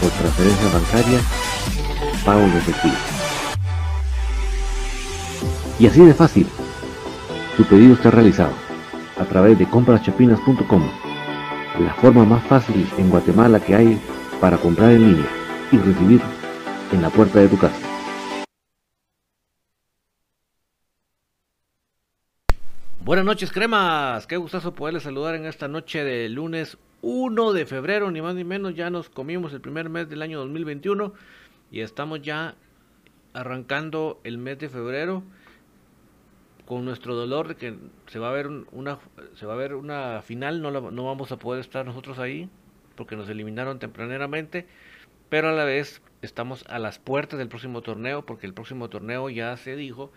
por transferencia bancaria, pago de efectivo. Y así de fácil, tu pedido está realizado a través de compraschapinas.com, la forma más fácil en Guatemala que hay para comprar en línea y recibir en la puerta de tu casa. Buenas noches, cremas. Qué gustazo poderles saludar en esta noche de lunes 1 de febrero, ni más ni menos. Ya nos comimos el primer mes del año 2021 y estamos ya arrancando el mes de febrero con nuestro dolor de que se va a ver una se va a ver una final, no, no vamos a poder estar nosotros ahí porque nos eliminaron tempraneramente, pero a la vez estamos a las puertas del próximo torneo porque el próximo torneo ya se dijo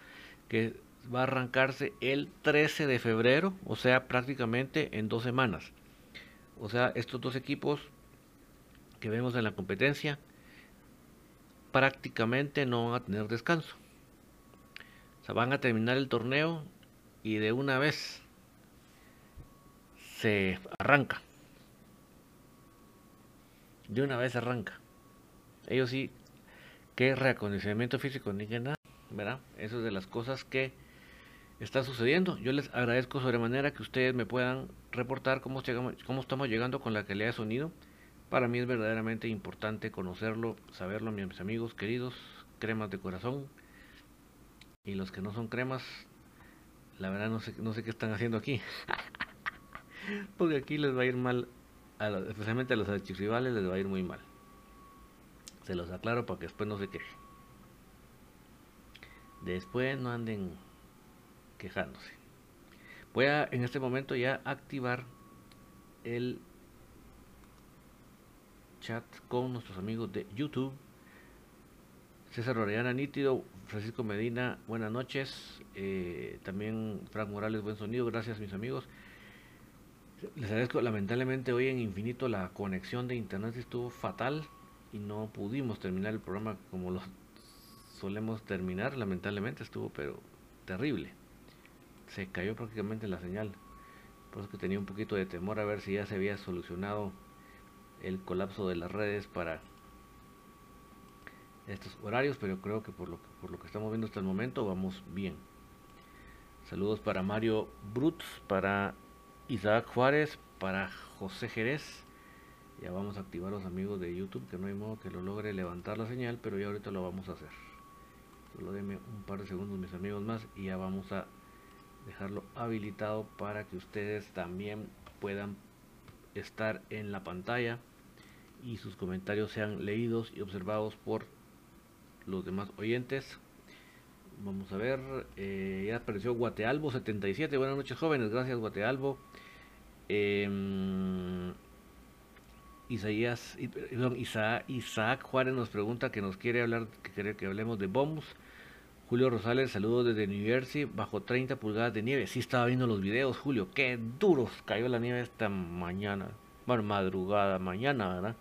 que va a arrancarse el 13 de febrero, o sea, prácticamente en dos semanas. O sea, estos dos equipos que vemos en la competencia prácticamente no van a tener descanso. O sea, van a terminar el torneo y de una vez se arranca. De una vez arranca. Ellos sí, que reacondicionamiento físico ni que nada, ¿verdad? Eso es de las cosas que está sucediendo. Yo les agradezco sobremanera que ustedes me puedan reportar cómo, llegamos, estamos llegando con la calidad de sonido. Para mí es verdaderamente importante conocerlo, saberlo, mis amigos queridos, cremas de corazón. Y los que no son cremas, la verdad no sé, no sé qué están haciendo aquí. Porque aquí les va a ir mal, a especialmente a los archirrivales les va a ir muy mal. Se los aclaro para que después no se quejen. Después no anden quejándose. Voy a en este momento ya activar el chat con nuestros amigos de YouTube. César Orellana Nítido, Francisco Medina, buenas noches. Eh, también Frank Morales, buen sonido, gracias mis amigos. Les agradezco, lamentablemente hoy en Infinito la conexión de internet estuvo fatal y no pudimos terminar el programa como lo solemos terminar, lamentablemente estuvo pero terrible se cayó prácticamente la señal. Por eso que tenía un poquito de temor a ver si ya se había solucionado el colapso de las redes para estos horarios, pero creo que por lo, que estamos viendo hasta el momento vamos bien. Saludos para Mario Brutz, para Isaac Juárez, para José Jerez. Ya vamos a activar los amigos de YouTube, que no hay modo que lo logre levantar la señal, pero ya ahorita lo vamos a hacer. Solo denme un par de segundos mis amigos más y ya vamos a dejarlo habilitado para que ustedes también puedan estar en la pantalla y sus comentarios sean leídos y observados por los demás oyentes. Vamos a ver, eh, ya apareció Guatealbo 77. Buenas noches, jóvenes. Gracias, Guatealbo. Eh, Isaías, perdón, Isaac, Juárez nos pregunta que nos quiere hablar, que quiere que hablemos de bombs. Julio Rosales, saludos desde New Jersey, bajo 30 pulgadas de nieve. Sí estaba viendo los videos, Julio, qué duros cayó la nieve esta mañana. Bueno, madrugada, mañana, ¿verdad?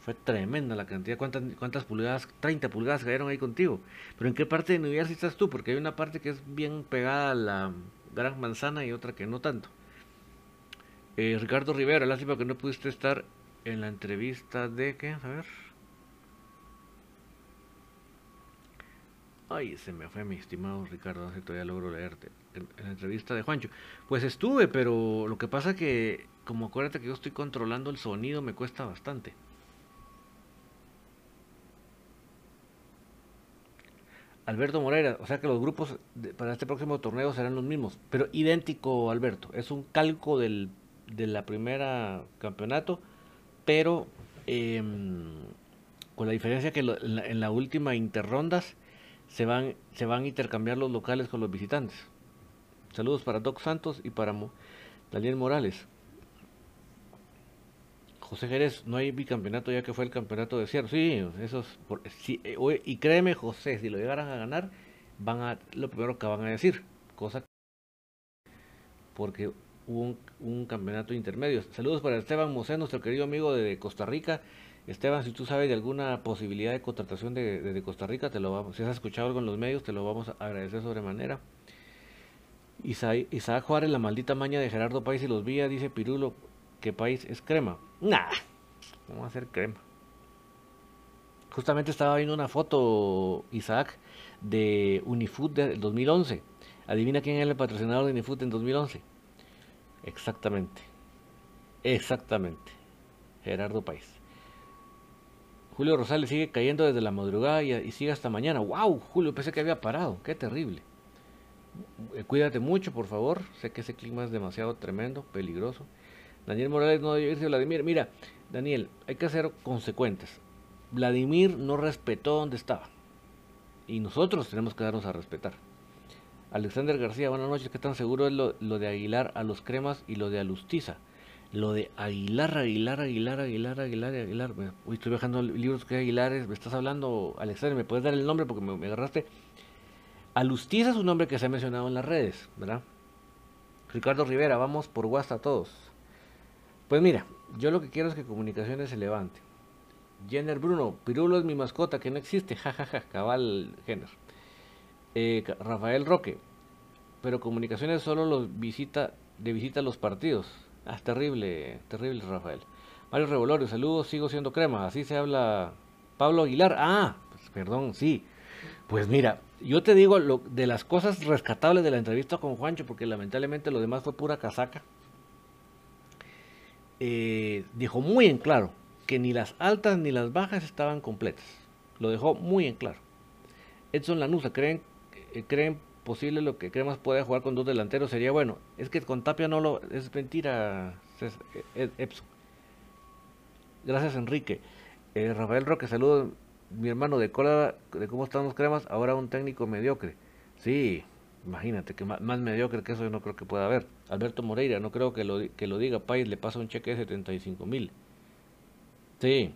Fue tremenda la cantidad. ¿Cuántas, cuántas pulgadas? 30 pulgadas cayeron ahí contigo. Pero ¿en qué parte de New Jersey estás tú? Porque hay una parte que es bien pegada a la Gran Manzana y otra que no tanto. Eh, Ricardo Rivera, lástima que no pudiste estar en la entrevista de... ¿Qué? A ver. Ay, se me fue mi estimado Ricardo, no si todavía logro leerte. En, la entrevista de Juancho. Pues estuve, pero lo que pasa que, como acuérdate que yo estoy controlando el sonido, me cuesta bastante. Alberto Moreira, o sea que los grupos para este próximo torneo serán los mismos, pero idéntico, Alberto. Es un calco del, de la primera campeonato, pero em, con la diferencia que en, la, en, la, última interrondas se van, se van a intercambiar los locales con los visitantes. Saludos para Doc Santos y para Daniel Morales. José Jerez, no hay bicampeonato ya que fue el campeonato de cierre. Sí, esos, sí, eh, y créeme, José, si lo llegaran a ganar, van a, lo primero que van a decir, cosa porque hubo un, un campeonato intermedio. Saludos para Esteban Mosé, nuestro querido amigo de Costa Rica. Esteban, si tú sabes de alguna posibilidad de contratación de, Costa Rica, te lo vamos, si has escuchado algo en los medios, te lo vamos a agradecer sobremanera. Isaac, Isaac Juárez, la maldita maña de Gerardo País y los Vías, dice Pirulo, ¿qué país es crema? Nah, vamos a hacer crema. Justamente estaba viendo una foto, Isaac, de Unifood del 2011. Adivina quién es el patrocinador de Unifood en 2011. Exactamente. Exactamente. Gerardo País. Julio Rosales sigue cayendo desde la madrugada y, sigue hasta mañana. ¡Wow! Julio, pensé que había parado. ¡Qué terrible! Eh, cuídate mucho, por favor. Sé que ese clima es demasiado tremendo, peligroso. Daniel Morales no debe irse Vladimir. Mira, Daniel, hay que ser consecuentes. Vladimir no respetó donde estaba. Y nosotros tenemos que darnos a respetar. Alexander García, buenas noches. ¿Qué tan seguro es lo de Aguilar a los cremas y lo de Alustiza? Lo de Aguilar, Aguilar, Aguilar, Aguilar, Aguilar, Aguilar. Uy, estoy viajando libros que Aguilares. Me estás hablando, Alexander, ¿me puedes dar el nombre? Porque me, agarraste. Alustiza es un nombre que se ha mencionado en las redes, ¿verdad? Ricardo Rivera, vamos por WhatsApp todos. Pues mira, yo lo que quiero es que comunicaciones se levante. Jenner Bruno, Pirulo es mi mascota que no existe, jajaja, cabal Jenner. Eh, Rafael Roque, pero comunicaciones solo los visita, de visita a los partidos. Ah, terrible, terrible Rafael. Mario Revolorio, saludos, sigo siendo crema, así se habla Pablo Aguilar. Ah, pues, perdón, sí. Pues mira, yo te digo lo, de las cosas rescatables de la entrevista con Juancho, porque lamentablemente lo demás fue pura casaca eh, dijo muy en claro que ni las altas ni las bajas estaban completas. Lo dejó muy en claro. Edson Lanusa, ¿creen, eh, ¿creen posible lo que Cremas puede jugar con dos delanteros? Sería bueno. Es que con Tapia no lo... Es mentira, Epson. Gracias, Enrique. Eh, Rafael Roque, saludos, mi hermano de Córdoba, de cómo están los cremas, ahora un técnico mediocre. Sí, Imagínate, que más, mediocre que eso yo no creo que pueda haber. Alberto Moreira, no creo que lo, que lo diga País, le pasa un cheque de 75 mil. Sí.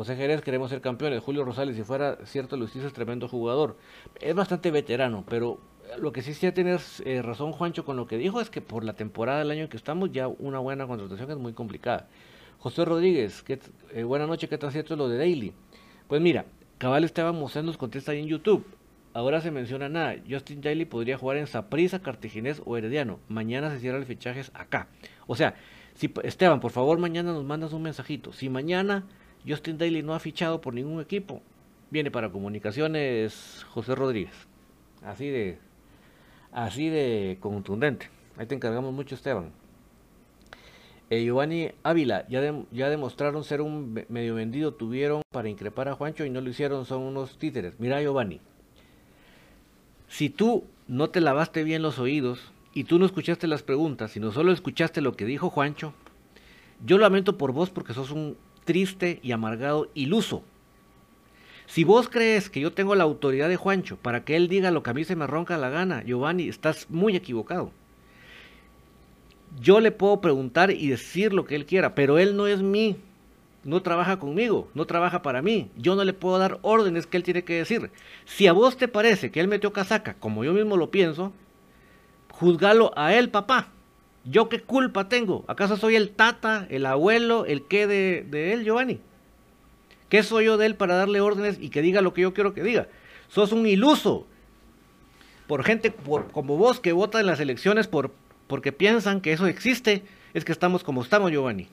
José Jerez, queremos ser campeones. Julio Rosales, si fuera cierto, Luis es tremendo jugador. Es bastante veterano, pero lo que sí sí tienes eh, razón, Juancho, con lo que dijo es que por la temporada del año en que estamos, ya una buena contratación es muy complicada. José Rodríguez, ¿qué, eh, buena noche, ¿qué tan cierto es lo de Daily? Pues mira, Cabal Esteban Mosén nos contesta ahí en YouTube. Ahora se menciona nada. Justin Daly podría jugar en Saprissa, Cartaginés o Herediano. Mañana se cierra el fichajes acá. O sea, si Esteban, por favor, mañana nos mandas un mensajito. Si mañana Justin Daly no ha fichado por ningún equipo, viene para comunicaciones José Rodríguez. Así de así de contundente. Ahí te encargamos mucho, Esteban. Eh, Giovanni Ávila, ya, ya demostraron ser un medio vendido, tuvieron para increpar a Juancho y no lo hicieron, son unos títeres. Mira, Giovanni, si tú no te lavaste bien los oídos y tú no escuchaste las preguntas, sino solo escuchaste lo que dijo Juancho, yo lamento por vos porque sos un triste y amargado iluso. Si vos crees que yo tengo la autoridad de Juancho para que él diga lo que a mí se me ronca la gana, Giovanni, estás muy equivocado. Yo le puedo preguntar y decir lo que él quiera, pero él no es mi no trabaja conmigo, no trabaja para mí. Yo no le puedo dar órdenes que él tiene que decir. Si a vos te parece que él metió casaca, como yo mismo lo pienso, juzgalo a él, papá. ¿Yo qué culpa tengo? ¿Acaso soy el tata, el abuelo, el qué de, él, Giovanni? ¿Qué soy yo de él para darle órdenes y que diga lo que yo quiero que diga? Sos un iluso. Por gente como vos que vota en las elecciones por, porque piensan que eso existe, es que estamos como estamos, Giovanni.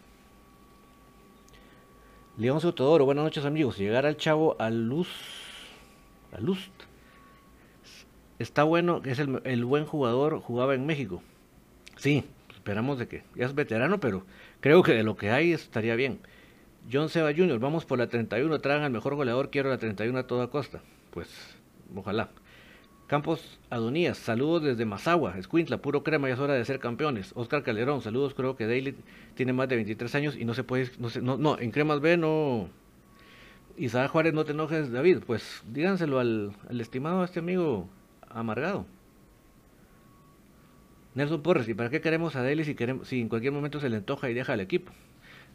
León Sotodoro, buenas noches amigos. Llegar al chavo a luz, a luz. Está bueno, es el, el buen jugador, jugaba en México. Sí, esperamos de que ya es veterano, pero creo que de lo que hay estaría bien. John Seba Jr., vamos por la 31, tragan al mejor goleador, quiero la 31 a toda costa. Pues, ojalá. Campos Adonías, saludos desde Mazagua, Escuintla, puro crema, ya es hora de ser campeones. Oscar Calderón, saludos, creo que Daily tiene más de 23 años y no se puede, no, se, no, no en cremas B no... Isaac Juárez, no te enojes, David, pues díganselo al, al estimado, a este amigo amargado. Nelson Porres, ¿y para qué queremos a Daly si, queremos, si en cualquier momento se le antoja y deja al equipo?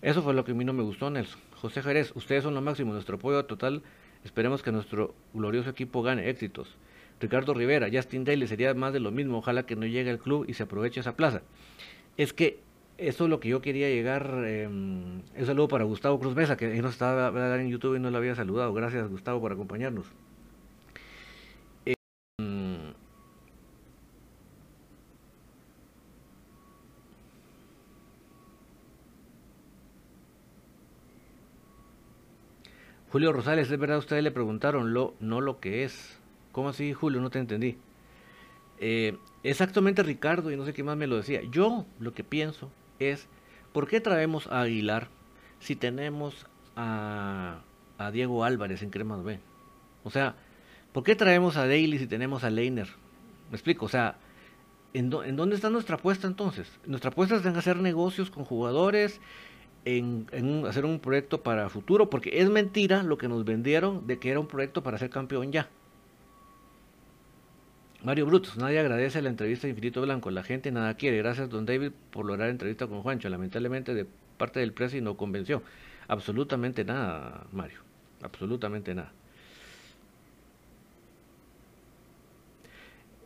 Eso fue lo que a mí no me gustó, Nelson. José Jerez, ustedes son lo máximo, nuestro apoyo total. Esperemos que nuestro glorioso equipo gane éxitos. Ricardo Rivera, Justin Daly sería más de lo mismo. Ojalá que no llegue al club y se aproveche esa plaza. Es que eso es lo que yo quería llegar. Eh, un saludo para Gustavo Cruz Mesa, que no estaba en YouTube y no lo había saludado. Gracias, Gustavo, por acompañarnos. Julio Rosales, es verdad, ustedes le preguntaron lo, no lo que es. ¿Cómo así, Julio? No te entendí. Eh, exactamente, Ricardo, y no sé qué más me lo decía. Yo lo que pienso es, ¿por qué traemos a Aguilar si tenemos a, Diego Álvarez en Cremas B? O sea, ¿por qué traemos a Daly si tenemos a Leiner? Me explico, o sea, ¿en, ¿en dónde está nuestra apuesta entonces? Nuestra apuesta es en hacer negocios con jugadores en, hacer un proyecto para futuro, porque es mentira lo que nos vendieron de que era un proyecto para ser campeón ya. Mario Brutos, nadie agradece la entrevista de Infinito Blanco, la gente nada quiere. Gracias, don David, por lograr entrevista con Juancho. Lamentablemente, de parte del presi no convenció. Absolutamente nada, Mario. Absolutamente nada.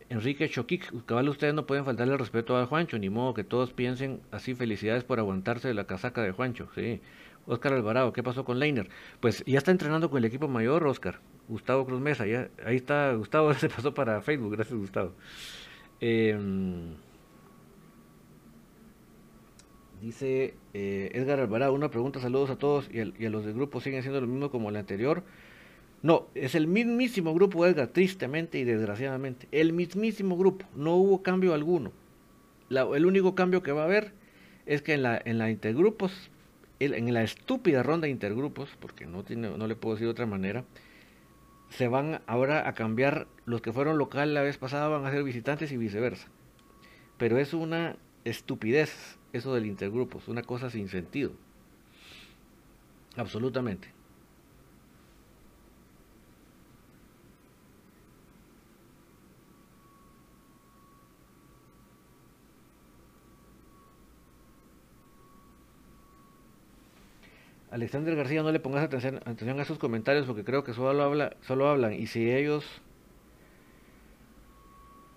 Enrique Choquic, cabal, ustedes no pueden faltarle el respeto a Juancho, ni modo que todos piensen así, felicidades por aguantarse de la casaca de Juancho, sí. Oscar Alvarado, ¿qué pasó con Leiner? Pues ya está entrenando con el equipo mayor, Oscar. Gustavo Cruz Mesa, ya, ahí está, Gustavo se pasó para Facebook, gracias Gustavo. Em, dice eh, Edgar Alvarado, una pregunta, saludos a todos y y a los del grupo, ¿siguen siendo lo mismo como el anterior? No, es el mismísimo grupo Edgar, tristemente y desgraciadamente. El mismísimo grupo, no hubo cambio alguno. el único cambio que va a haber es que en la, en la intergrupos, en la estúpida ronda de intergrupos, porque no, tiene, no le puedo decir de otra manera, se van ahora a cambiar, los que fueron local la vez pasada van a ser visitantes y viceversa. Pero es una estupidez eso del intergrupos, una cosa sin sentido. Absolutamente. Alexander García, no le pongas atención, a esos comentarios porque creo que solo, habla, solo hablan. Y si ellos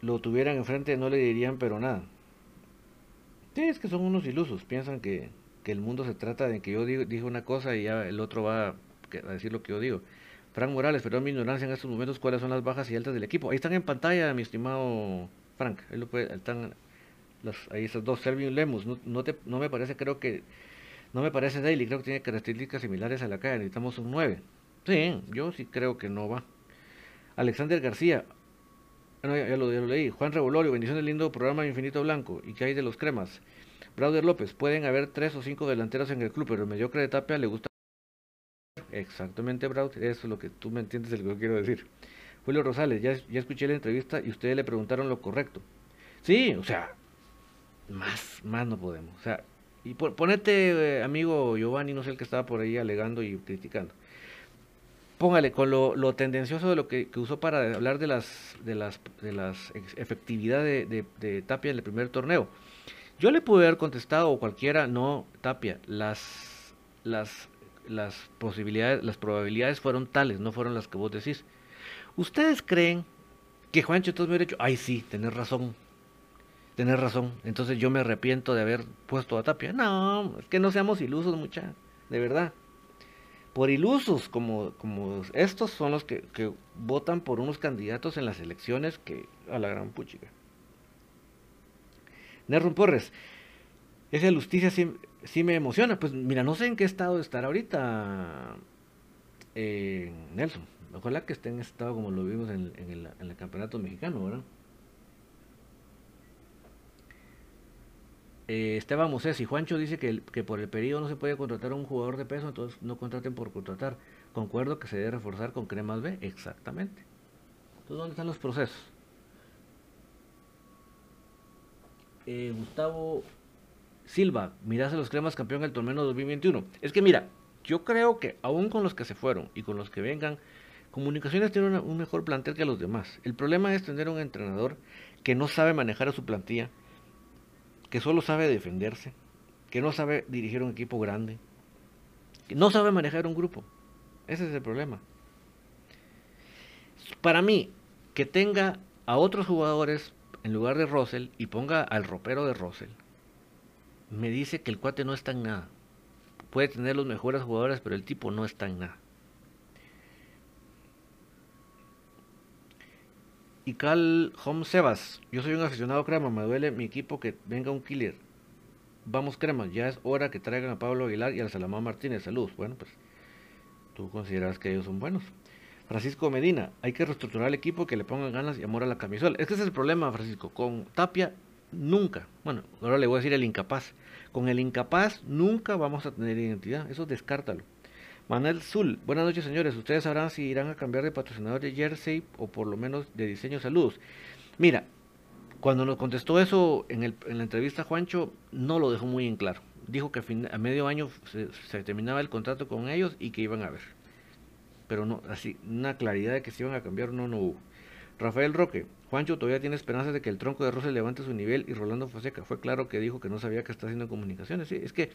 lo tuvieran enfrente no le dirían pero nada. Sí, es que son unos ilusos. Piensan que, el mundo se trata de que yo digo, dije una cosa y ya el otro va a decir lo que yo digo. Frank Morales, perdón mi ignorancia en estos momentos, ¿cuáles son las bajas y altas del equipo? Ahí están en pantalla, mi estimado Frank. Ahí, lo puede, están los, ahí esos dos, Servin Lemus. No, no, te, no me parece, creo que no me parece Daily, creo que tiene características similares a la calle, necesitamos un 9. Sí, yo sí creo que no va. Alexander García, bueno, ya, lo, leí. Juan Revolorio, bendición del lindo programa Infinito Blanco. ¿Y qué hay de los cremas? Brauder López, pueden haber tres o cinco delanteros en el club, pero el mediocre de Tapia le gusta. Exactamente, Brauder, eso es lo que tú me entiendes de lo que quiero decir. Julio Rosales, ya, ya escuché la entrevista y ustedes le preguntaron lo correcto. Sí, o sea, más, más no podemos. O sea, y ponete, eh, amigo Giovanni, no sé el que estaba por ahí alegando y criticando. Póngale con lo, tendencioso de lo que, usó para hablar de las de las de las efectividad de, de, Tapia en el primer torneo. Yo le pude haber contestado o cualquiera, no, Tapia, las las las posibilidades, las probabilidades fueron tales, no fueron las que vos decís. ¿Ustedes creen que Juancho entonces me hubiera dicho, ay sí, tenés razón, Tenés razón. Entonces yo me arrepiento de haber puesto a Tapia. No, es que no seamos ilusos, mucha. De verdad. Por ilusos como, como estos son los que, que votan por unos candidatos en las elecciones que a la gran puchica. Nerron Porres. Esa justicia sí, sí, me emociona. Pues mira, no sé en qué estado estará ahorita eh, Nelson. Ojalá que esté en estado como lo vimos en, el, en el campeonato mexicano, ¿verdad? Eh, Esteban Moses y Juancho dice que, por el periodo no se puede contratar a un jugador de peso, entonces no contraten por contratar. Concuerdo que se debe reforzar con cremas B, exactamente. Entonces, ¿dónde están los procesos? Eh, Gustavo Silva, mirase los cremas campeón del torneo 2021. Es que mira, yo creo que aún con los que se fueron y con los que vengan, Comunicaciones tiene un mejor plantel que los demás. El problema es tener un entrenador que no sabe manejar a su plantilla que solo sabe defenderse, que no sabe dirigir un equipo grande, que no sabe manejar un grupo. Ese es el problema. Para mí, que tenga a otros jugadores en lugar de Russell y ponga al ropero de Russell, me dice que el cuate no está en nada. Puede tener los mejores jugadores, pero el tipo no está en nada. Cal Home Sebas, yo soy un aficionado crema, me duele mi equipo que venga un killer. Vamos crema, ya es hora que traigan a Pablo Aguilar y a Salamán Martínez. Saludos. Bueno, pues tú consideras que ellos son buenos. Francisco Medina, hay que reestructurar el equipo que le pongan ganas y amor a la camisola. Es que ese es el problema, Francisco. Con Tapia, nunca. Bueno, ahora le voy a decir el incapaz. Con el incapaz nunca vamos a tener identidad. Eso descártalo. Manuel Zul, buenas noches señores. Ustedes sabrán si irán a cambiar de patrocinador de Jersey o por lo menos de diseño saludos. Mira, cuando nos contestó eso en, el, en la entrevista Juancho, no lo dejó muy en claro. Dijo que a, medio año se, terminaba el contrato con ellos y que iban a ver. Pero no, así, una claridad de que se iban a cambiar no, no hubo. Rafael Roque, Juancho todavía tiene esperanzas de que el tronco de Rose levante su nivel y Rolando Fonseca fue claro que dijo que no sabía que está haciendo comunicaciones. Es que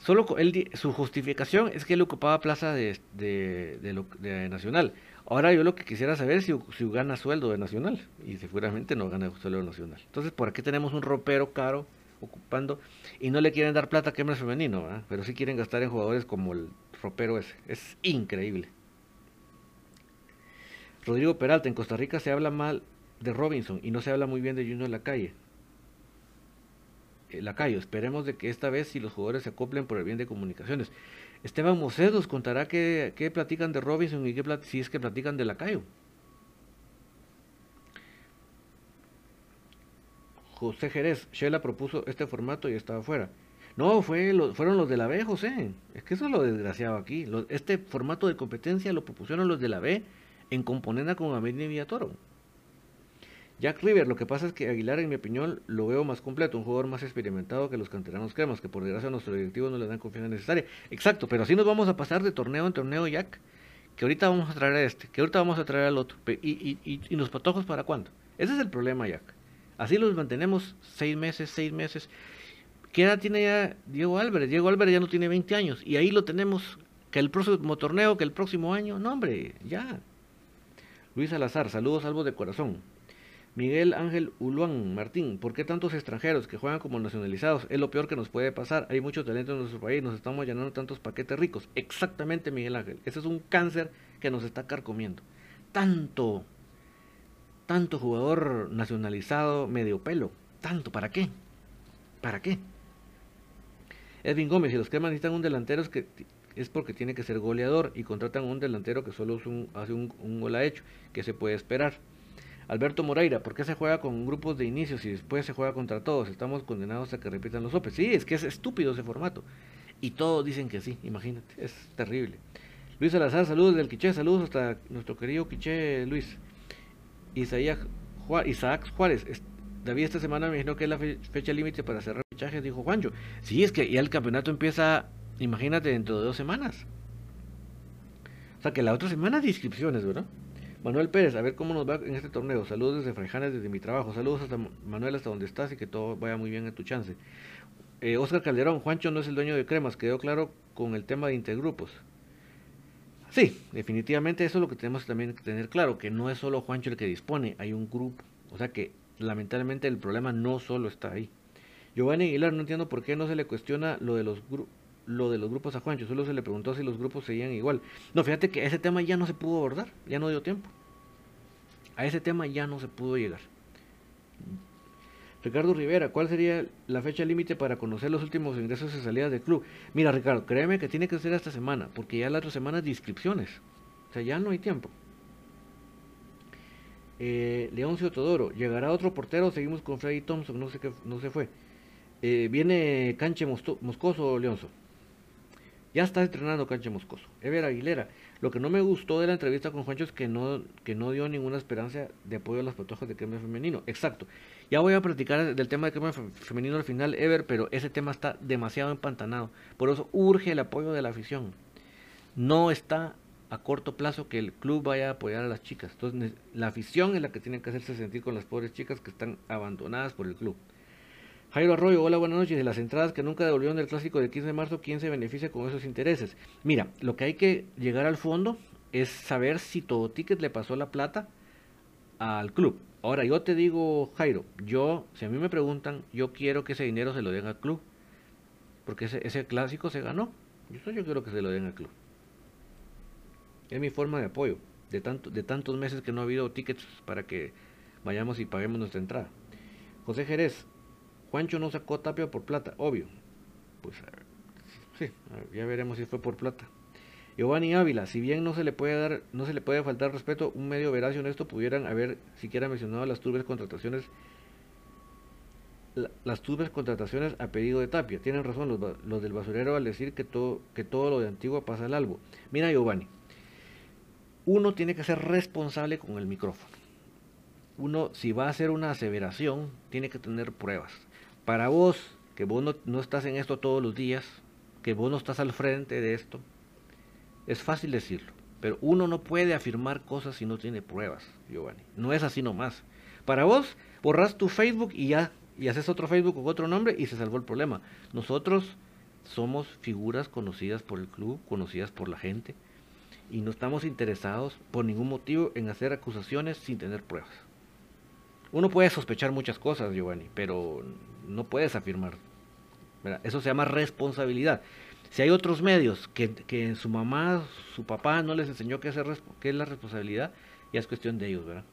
Solo él, su justificación es que él ocupaba plaza de, Nacional. Ahora yo lo que quisiera saber es si, si, gana sueldo de Nacional. Y seguramente no gana sueldo de Nacional. Entonces, ¿por qué tenemos un ropero caro ocupando y no le quieren dar plata a Kemmer femenino? ¿verdad? Pero sí quieren gastar en jugadores como el ropero ese. Es increíble. Rodrigo Peralta, en Costa Rica se habla mal de Robinson y no se habla muy bien de Junior en la calle. Lacayo. Esperemos de que esta vez si los jugadores se acoplen por el bien de comunicaciones. Esteban Mosés nos contará qué, qué platican de Robinson y qué si es que platican de Lacayo. José Jerez, Shela propuso este formato y estaba fuera. No, fue fueron los de la B, José. Es que eso es lo desgraciado aquí. Este formato de competencia lo propusieron los de la B en componenda con Amelia Villatoro. Jack River, lo que pasa es que Aguilar, en mi opinión, lo veo más completo, un jugador más experimentado que los canteranos cremas, que por desgracia a nuestros directivos no le dan confianza necesaria. Exacto, pero así nos vamos a pasar de torneo en torneo, Jack, que ahorita vamos a traer a este, que ahorita vamos a traer al otro. ¿Y, y, y, y los patojos para cuándo? Ese es el problema, Jack. Así los mantenemos seis meses, seis meses. ¿Qué edad tiene ya Diego Álvarez? Diego Álvarez ya no tiene 20 años y ahí lo tenemos, que el próximo torneo, que el próximo año, no hombre, ya. Luis Salazar, saludos salvos de corazón. Miguel Ángel Uluán Martín, ¿por qué tantos extranjeros que juegan como nacionalizados? Es lo peor que nos puede pasar. Hay mucho talento en nuestro país, nos estamos llenando tantos paquetes ricos. Exactamente, Miguel Ángel. Ese es un cáncer que nos está carcomiendo. Tanto, tanto jugador nacionalizado medio pelo. Tanto, ¿para qué? ¿Para qué? Edwin Gómez, si los que necesitan un delantero es, que, es porque tiene que ser goleador y contratan un delantero que solo hace un, un gol a hecho, que se puede esperar. Alberto Moreira, ¿por qué se juega con grupos de inicios y después se juega contra todos? Estamos condenados a que repitan los sopes. Sí, es que es estúpido ese formato. Y todos dicen que sí, imagínate, es terrible. Luis Salazar, saludos del Quiché, saludos hasta nuestro querido Quiché Luis. Isaac Juárez, David esta semana me dijo que es la fecha límite para cerrar fichajes, dijo Juancho. Sí, es que ya el campeonato empieza, imagínate, dentro de dos semanas. O sea que la otra semana de inscripciones, ¿verdad? Manuel Pérez, a ver cómo nos va en este torneo. Saludos desde Frejanes, desde mi trabajo. Saludos hasta Manuel, hasta donde estás y que todo vaya muy bien en tu chance. Eh, Oscar Calderón, Juancho no es el dueño de Cremas, quedó claro con el tema de intergrupos. Sí, definitivamente eso es lo que tenemos también que tener claro, que no es solo Juancho el que dispone, hay un grupo. O sea que lamentablemente el problema no solo está ahí. Giovanni Aguilar, no entiendo por qué no se le cuestiona lo de los lo de los grupos a Juancho, solo se le preguntó si los grupos seguían igual. No, fíjate que ese tema ya no se pudo abordar, ya no dio tiempo. A ese tema ya no se pudo llegar. Ricardo Rivera, ¿cuál sería la fecha límite para conocer los últimos ingresos y salidas del club? Mira, Ricardo, créeme que tiene que ser esta semana, porque ya la otra semana es inscripciones. O sea, ya no hay tiempo. Eh, Leoncio Todoro, ¿llegará otro portero? Seguimos con Freddy Thompson, no sé qué, no se fue. Eh, viene Canche Moscoso, Leonzo. Ya está entrenando Canche Moscoso. Ever Aguilera, lo que no me gustó de la entrevista con Juancho es que no, que no dio ninguna esperanza de apoyo a las patojos de crema femenino. Exacto. Ya voy a platicar del tema de crema femenino al final, Ever, pero ese tema está demasiado empantanado. Por eso urge el apoyo de la afición. No está a corto plazo que el club vaya a apoyar a las chicas. Entonces, la afición es la que tiene que hacerse sentir con las pobres chicas que están abandonadas por el club. Jairo Arroyo, hola, buenas noches. De las entradas que nunca devolvieron del clásico del 15 de marzo, ¿quién se beneficia con esos intereses? Mira, lo que hay que llegar al fondo es saber si todo ticket le pasó la plata al club. Ahora, yo te digo, Jairo, yo, si a mí me preguntan, yo quiero que ese dinero se lo den al club. Porque ese, clásico se ganó. Yo, yo quiero que se lo den al club. Es mi forma de apoyo. De, de tantos meses que no ha habido tickets para que vayamos y paguemos nuestra entrada. José Jerez, Juancho no sacó Tapia por plata, obvio. Pues sí, ya veremos si fue por plata. Giovanni Ávila, si bien no se le puede dar, no se le puede faltar respeto, un medio veraz y honesto pudieran haber siquiera mencionado las turbias contrataciones las turbias contrataciones a pedido de Tapia. Tienen razón los, del basurero al decir que todo, que todo lo de antiguo pasa al albo. Mira Giovanni, uno tiene que ser responsable con el micrófono. Uno, si va a hacer una aseveración, tiene que tener pruebas. Para vos, que vos no, estás en esto todos los días, que vos no estás al frente de esto, es fácil decirlo. Pero uno no puede afirmar cosas si no tiene pruebas, Giovanni. No es así nomás. Para vos, borras tu Facebook y ya, y haces otro Facebook con otro nombre y se salvó el problema. Nosotros somos figuras conocidas por el club, conocidas por la gente, y no estamos interesados por ningún motivo en hacer acusaciones sin tener pruebas. Uno puede sospechar muchas cosas, Giovanni, pero no puedes afirmar. Eso se llama responsabilidad. Si hay otros medios que, que su mamá, su papá no les enseñó qué es, qué es la responsabilidad, ya es cuestión de ellos, ¿verdad?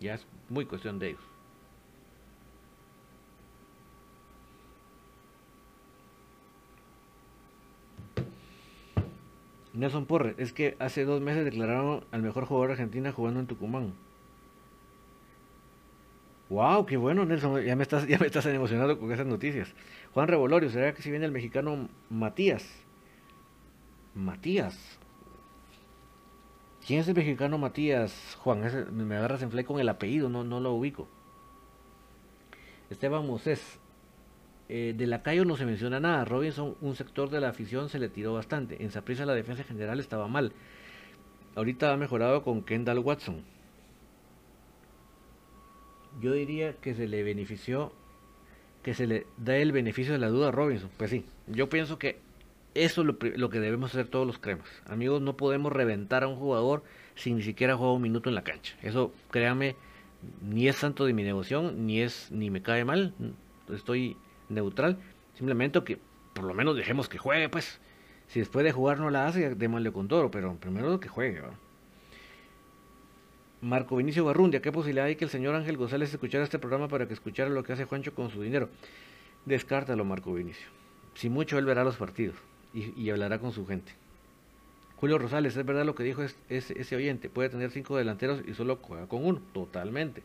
Ya es muy cuestión de ellos. Nelson Porre, es que hace dos meses declararon al mejor jugador de Argentina jugando en Tucumán. Wow, qué bueno, Nelson. Ya me estás, ya me estás emocionado con esas noticias. Juan Revolorio, ¿será que si viene el mexicano Matías? Matías. ¿Quién es el mexicano Matías? Juan, me agarras en fly con el apellido, no, no lo ubico. Esteban Moses, eh, de Lacayo no se menciona nada. Robinson, un sector de la afición, se le tiró bastante. En Saprissa la defensa general estaba mal. Ahorita ha mejorado con Kendall Watson. Yo diría que se le benefició, que se le da el beneficio de la duda a Robinson. Pues sí, yo pienso que eso es lo, que debemos hacer todos los cremas. Amigos, no podemos reventar a un jugador sin ni siquiera jugar un minuto en la cancha. Eso, créame, ni es santo de mi devoción, ni es ni me cae mal. Estoy neutral. Simplemente que por lo menos dejemos que juegue, pues. Si después de jugar no la hace, démosle con todo, pero primero que juegue. Marco Vinicio Barrundia, ¿qué posibilidad hay que el señor Ángel González escuchara este programa para que escuchara lo que hace Juancho con su dinero? Descártalo, Marco Vinicio. Si mucho, él verá los partidos y, hablará con su gente. Julio Rosales, es verdad lo que dijo ese oyente, puede tener cinco delanteros y solo juega con uno, totalmente.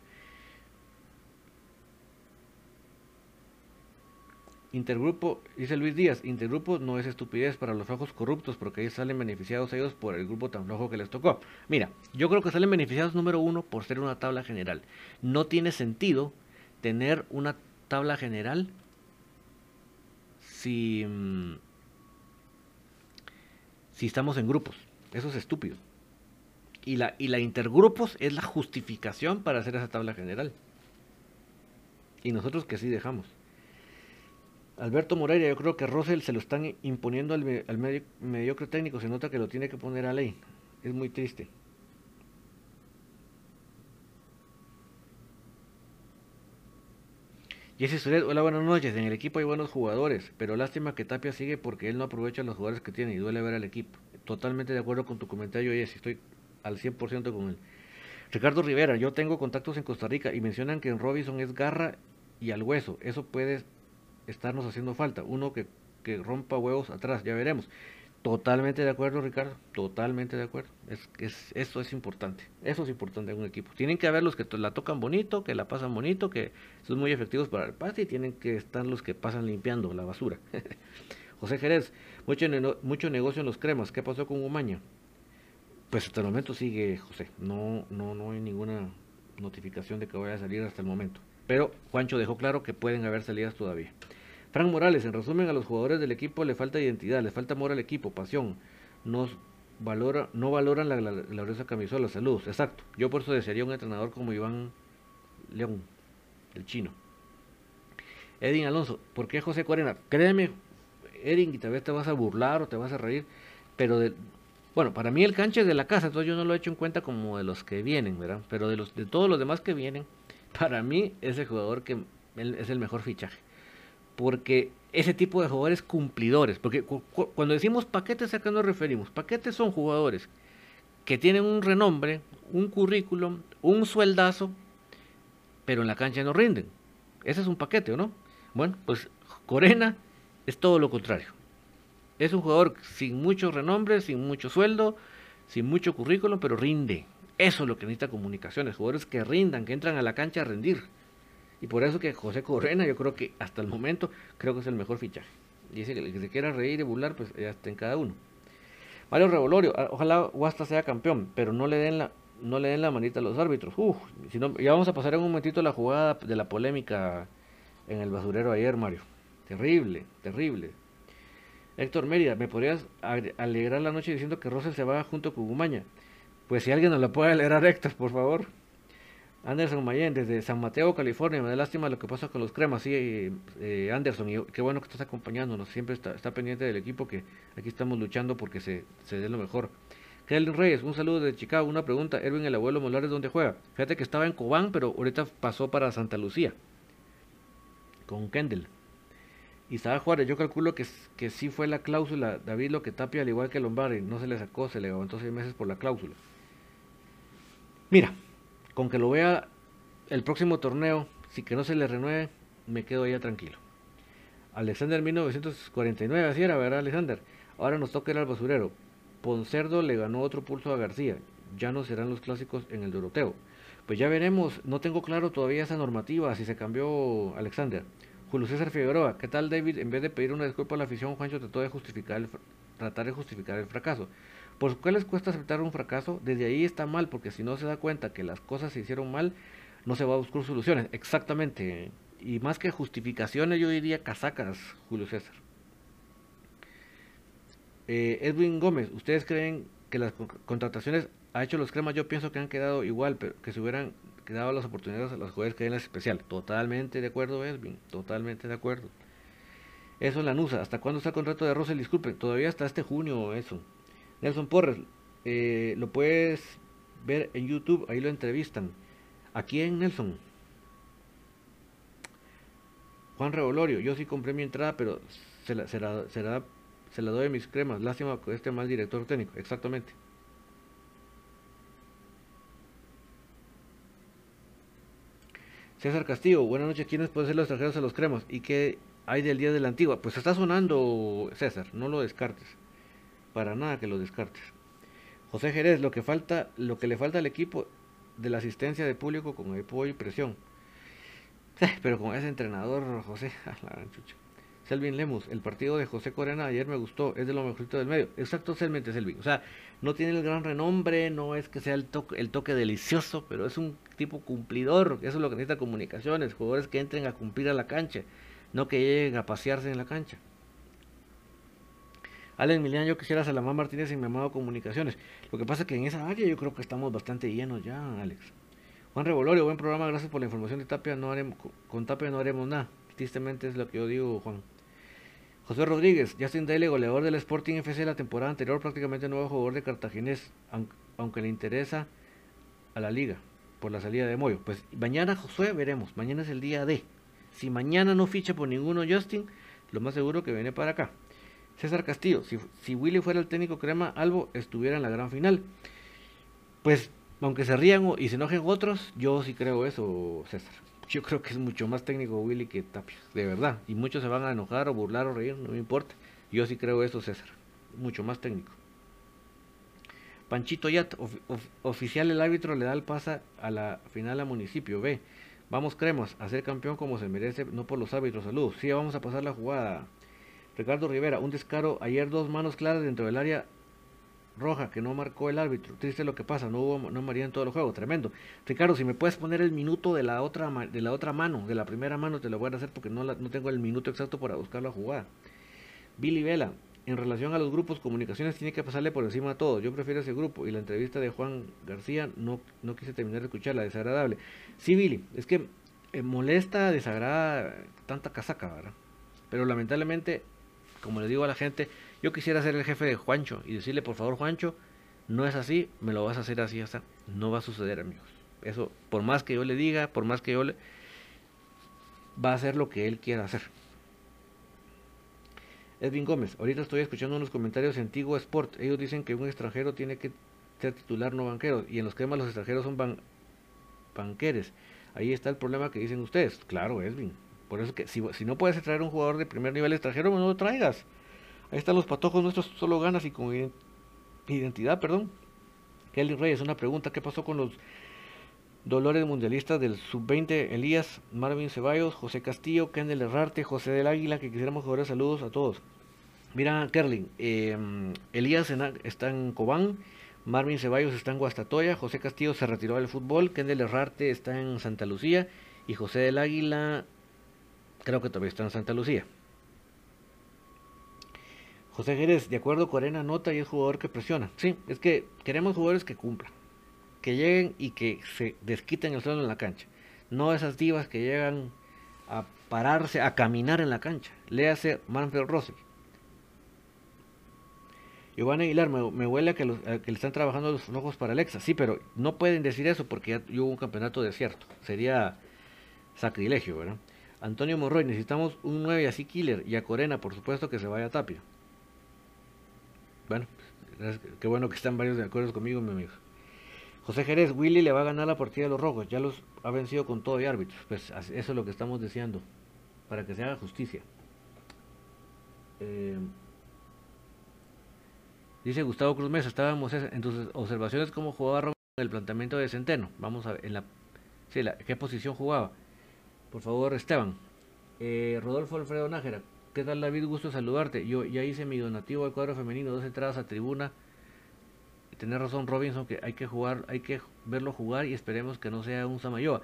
Intergrupo, dice Luis Díaz, intergrupo no es estupidez para los ojos corruptos porque ahí salen beneficiados ellos por el grupo tan flojo que les tocó. Mira, yo creo que salen beneficiados número uno por ser una tabla general. No tiene sentido tener una tabla general si, mm, si estamos en grupos. Eso es estúpido. Y la, y la intergrupos es la justificación para hacer esa tabla general. Y nosotros que sí dejamos. Alberto Moreira, yo creo que Russell se lo están imponiendo al, al medio, mediocre técnico, se nota que lo tiene que poner a ley. Es muy triste. Jesse Suret, hola, buenas noches. En el equipo hay buenos jugadores, pero lástima que Tapia sigue porque él no aprovecha los jugadores que tiene y duele ver al equipo. Totalmente de acuerdo con tu comentario, Jesse. Estoy al 100% con él. Ricardo Rivera, yo tengo contactos en Costa Rica y mencionan que en Robinson es garra y al hueso. Eso puede estarnos haciendo falta. Uno que, que rompa huevos atrás, ya veremos. Totalmente de acuerdo, Ricardo. Totalmente de acuerdo. Es, es, eso es importante. Eso es importante en un equipo. Tienen que haber los que la tocan bonito, que la pasan bonito, que son muy efectivos para el pase y tienen que estar los que pasan limpiando la basura. José Jerez, mucho, mucho negocio en los cremas. ¿Qué pasó con Umaña? Pues hasta el momento sigue José. No, no, no hay ninguna notificación de que vaya a salir hasta el momento. Pero Juancho dejó claro que pueden haber salidas todavía. Frank Morales, en resumen, a los jugadores del equipo le falta identidad, le falta amor al equipo, pasión. Nos valora, no valoran la, la, camisola, saludos, exacto. Yo por eso desearía un entrenador como Iván León, el chino. Edin Alonso, ¿por qué José Corena? Créeme, Edin, y tal vez te vas a burlar o te vas a reír, pero de, bueno, para mí el canche es de la casa, entonces yo no lo he hecho en cuenta como de los que vienen, ¿verdad? Pero de los de todos los demás que vienen, para mí es el jugador que es el mejor fichaje porque ese tipo de jugadores cumplidores, porque cuando decimos paquetes, ¿a qué nos referimos? Paquetes son jugadores que tienen un renombre, un currículum, un sueldazo, pero en la cancha no rinden. Ese es un paquete, ¿o no? Bueno, pues Corena es todo lo contrario. Es un jugador sin mucho renombre, sin mucho sueldo, sin mucho currículum, pero rinde. Eso es lo que necesita comunicaciones, jugadores que rindan, que entran a la cancha a rendir. Y por eso que José Correna, yo creo que hasta el momento, creo que es el mejor fichaje. Dice que el que se quiera reír y burlar, pues ya está en cada uno. Mario Revolorio, ah, ojalá Huasta sea campeón, pero no le den la, no le den la manita a los árbitros. Uf, ya vamos a pasar en un momentito la jugada de la polémica en el basurero ayer, Mario. Terrible, terrible. Héctor Mérida, ¿me podrías alegrar la noche diciendo que Rosel se va junto con Gumaña? Pues si alguien nos la puede alegrar, Héctor, por favor. Anderson Mayen, desde San Mateo, California. Me da lástima lo que pasa con los cremas. Sí, eh, Anderson, y qué bueno que estás acompañándonos. Siempre está, pendiente del equipo que aquí estamos luchando porque se, se dé lo mejor. Kellen Reyes, un saludo de Chicago. Una pregunta: Erwin, el abuelo Molares, ¿dónde juega? Fíjate que estaba en Cobán, pero ahorita pasó para Santa Lucía con Kendall. Estaba Juárez, yo calculo que, que sí fue la cláusula. David lo que tapia, al igual que Lombardi, no se le sacó, se le levantó seis meses por la cláusula. Mira, con que lo vea el próximo torneo, si que no se le renueve, me quedo ya tranquilo. Alexander 1949, así era, ¿verdad, Alexander? Ahora nos toca ir al basurero. Poncerdo le ganó otro pulso a García. Ya no serán los clásicos en el Doroteo. Pues ya veremos, no tengo claro todavía esa normativa, si se cambió Alexander. Julio César Figueroa, ¿qué tal David? En vez de pedir una disculpa a la afición, Juancho trató de justificar tratar de justificar el fracaso. ¿Por qué les cuesta aceptar un fracaso? Desde ahí está mal, porque si no se da cuenta que las cosas se hicieron mal, no se va a buscar soluciones. Exactamente. Y más que justificaciones, yo diría casacas, Julio César. Eh, Edwin Gómez, ¿ustedes creen que las contrataciones ha hecho los cremas? Yo pienso que han quedado igual, pero que se hubieran quedado las oportunidades a los jugadores que hay en la especial. Totalmente de acuerdo, Edwin. Totalmente de acuerdo. Eso es la NUSA. ¿Hasta cuándo está el contrato de Russell? Disculpen, todavía hasta este junio eso. Nelson Porres, eh, lo puedes ver en YouTube, ahí lo entrevistan. Aquí en Nelson. Juan Revolorio, yo sí compré mi entrada, pero se la, se la doy a mis cremas. Lástima que este mal director técnico, exactamente. César Castillo, buenas noches. ¿Quiénes pueden ser los extranjeros a los cremas? ¿Y qué hay del día de la antigua? Pues está sonando, César, no lo descartes para nada que lo descartes. José Jerez, lo que falta, lo que le falta al equipo de la asistencia de público con apoyo y presión. Pero con ese entrenador, José, la chucha. Selvin Lemus, el partido de José Corena ayer me gustó, es de lo mejorito del medio. Exacto, Selvin, Selvin. O sea, no tiene el gran renombre, no es que sea el toque, el toque delicioso, pero es un tipo cumplidor. Eso es lo que necesita comunicaciones, jugadores que entren a cumplir a la cancha, no que lleguen a pasearse en la cancha. Alex Milian, yo quisiera Salamán Martínez en mi amado Comunicaciones. Lo que pasa es que en esa área yo creo que estamos bastante llenos ya, Alex. Juan Revolorio, buen programa, gracias por la información de Tapia. No haremos, con Tapia no haremos nada. Tristemente es lo que yo digo, Juan. José Rodríguez, Justin Daly, goleador del Sporting FC la temporada anterior, prácticamente nuevo jugador de Cartaginés, aunque le interesa a la liga por la salida de Moyo. Pues mañana, Josué, veremos. Mañana es el día D. Si mañana no ficha por ninguno Justin, lo más seguro que viene para acá. César Castillo, si, si Willy fuera el técnico crema, Albo estuviera en la gran final. Pues, aunque se rían y se enojen otros, yo sí creo eso, César. Yo creo que es mucho más técnico Willy que Tapia, de verdad. Y muchos se van a enojar o burlar o reír, no me importa. Yo sí creo eso, César. Mucho más técnico. Panchito Yat, oficial el árbitro le da el pasa a la final a municipio. B. Vamos cremas, a ser campeón como se merece, no por los árbitros. Saludos. Sí, vamos a pasar la jugada. Ricardo Rivera, un descaro. Ayer dos manos claras dentro del área roja que no marcó el árbitro. Triste lo que pasa, no hubo no María en todo el juego, tremendo. Ricardo, si me puedes poner el minuto de la otra de la otra mano, de la primera mano te lo voy a hacer porque no, no tengo el minuto exacto para buscar la jugada. Billy Vela, en relación a los grupos, comunicaciones tiene que pasarle por encima a todo. Yo prefiero ese grupo. Y la entrevista de Juan García no, no quise terminar de escucharla, desagradable. Sí, Billy, es que eh, molesta, desagrada tanta casaca, ¿verdad? Pero lamentablemente, como le digo a la gente, yo quisiera ser el jefe de Juancho y decirle, por favor, Juancho, no es así, me lo vas a hacer así, hasta no va a suceder, amigos. Eso, por más que yo le diga, por más que yo le... va a hacer lo que él quiera hacer. Edwin Gómez, ahorita estoy escuchando unos comentarios de Antiguo Sport. Ellos dicen que un extranjero tiene que ser titular, no banquero. Y en los cremas los extranjeros son banqueres. Ahí está el problema que dicen ustedes. Claro, Edwin. Por eso que si, no puedes traer un jugador de primer nivel extranjero, no lo traigas. Ahí están los patojos nuestros, solo ganas y con identidad, perdón. Kelly Reyes, una pregunta, ¿qué pasó con los Dolores Mundialistas del Sub-20, Elías, Marvin Ceballos, José Castillo, Kendall Herrarte, José del Águila, que quisiéramos jugar saludos a todos. Mira, Kerling, em, Elías está en Cobán, Marvin Ceballos está en Guastatoya, José Castillo se retiró del fútbol, Kendall Herrarte está en Santa Lucía y José del Águila creo que todavía está en Santa Lucía. José Jerez, de acuerdo con Arena Nota y es jugador que presiona. Sí, es que queremos jugadores que cumplan que lleguen y que se desquiten el suelo en la cancha. No esas divas que llegan a pararse, a caminar en la cancha. Léase Manfred Rossi. Giovanni Aguilar, me, huele a que, le están trabajando los ojos para Alexa. Sí, pero no pueden decir eso porque ya hubo un campeonato desierto. Sería sacrilegio, ¿verdad? Antonio Morroy, necesitamos un 9 así killer. Y a Corena, por supuesto, que se vaya a Tapia. Bueno, qué bueno que están varios de acuerdo conmigo, mi amigo. José Jerez, Willy le va a ganar la partida de los rojos, ya los ha vencido con todo y árbitros. Pues eso es lo que estamos deseando, para que se haga justicia. Eh, dice Gustavo Cruz Mesa, estábamos en tus observaciones cómo jugaba Robin en el planteamiento de Centeno. Vamos a ver, en qué posición jugaba. Por favor, Esteban. Eh, Rodolfo Alfredo Nájera, ¿qué tal David? Gusto saludarte. Yo ya hice mi donativo al cuadro femenino, dos entradas a tribuna tener razón Robinson que hay que jugar, hay que verlo jugar y esperemos que no sea un Samayoa.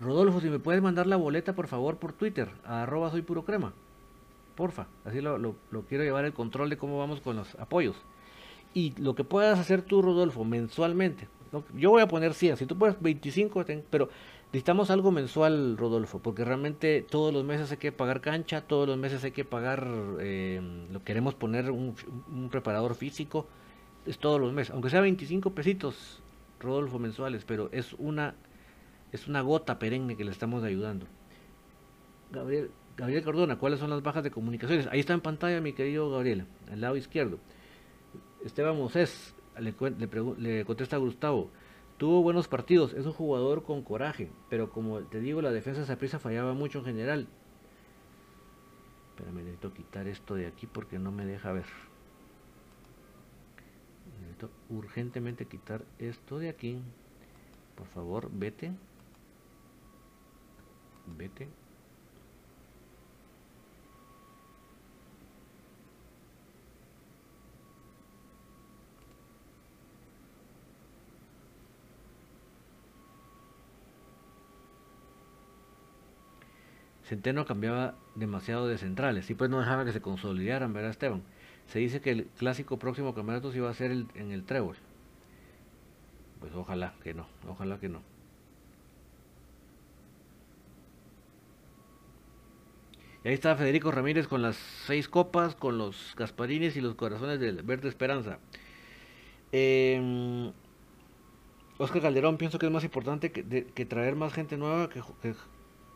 Rodolfo, si me puedes mandar la boleta por favor por Twitter, a arroba soy puro crema. Porfa, así lo, quiero llevar el control de cómo vamos con los apoyos. Y lo que puedas hacer tú, Rodolfo, mensualmente. Yo voy a poner 100, si tú puedes 25, pero necesitamos algo mensual, Rodolfo, porque realmente todos los meses hay que pagar cancha, todos los meses hay que pagar, eh, lo queremos poner un, preparador físico es todos los meses, aunque sea 25 pesitos, Rodolfo, mensuales, pero es una, es una gota perenne que le estamos ayudando. Gabriel, Gabriel Cardona, ¿cuáles son las bajas de comunicaciones? Ahí está en pantalla mi querido Gabriel, al lado izquierdo. Esteban Moses, le, le, contesta a Gustavo, tuvo buenos partidos, es un jugador con coraje, pero como te digo, la defensa de prisa fallaba mucho en general. Espérame, necesito quitar esto de aquí porque no me deja ver urgentemente quitar esto de aquí. Por favor, vete. Vete. Centeno cambiaba demasiado de centrales y pues no dejaba que se consolidaran, ¿verdad Esteban? Se dice que el clásico próximo campeonato se iba a ser en el Trébol. Pues ojalá que no, ojalá que no. Y ahí está Federico Ramírez con las seis copas, con los Gasparines y los corazones del Verde Esperanza. Eh, Oscar Calderón, pienso que es más importante que, traer más gente nueva, que,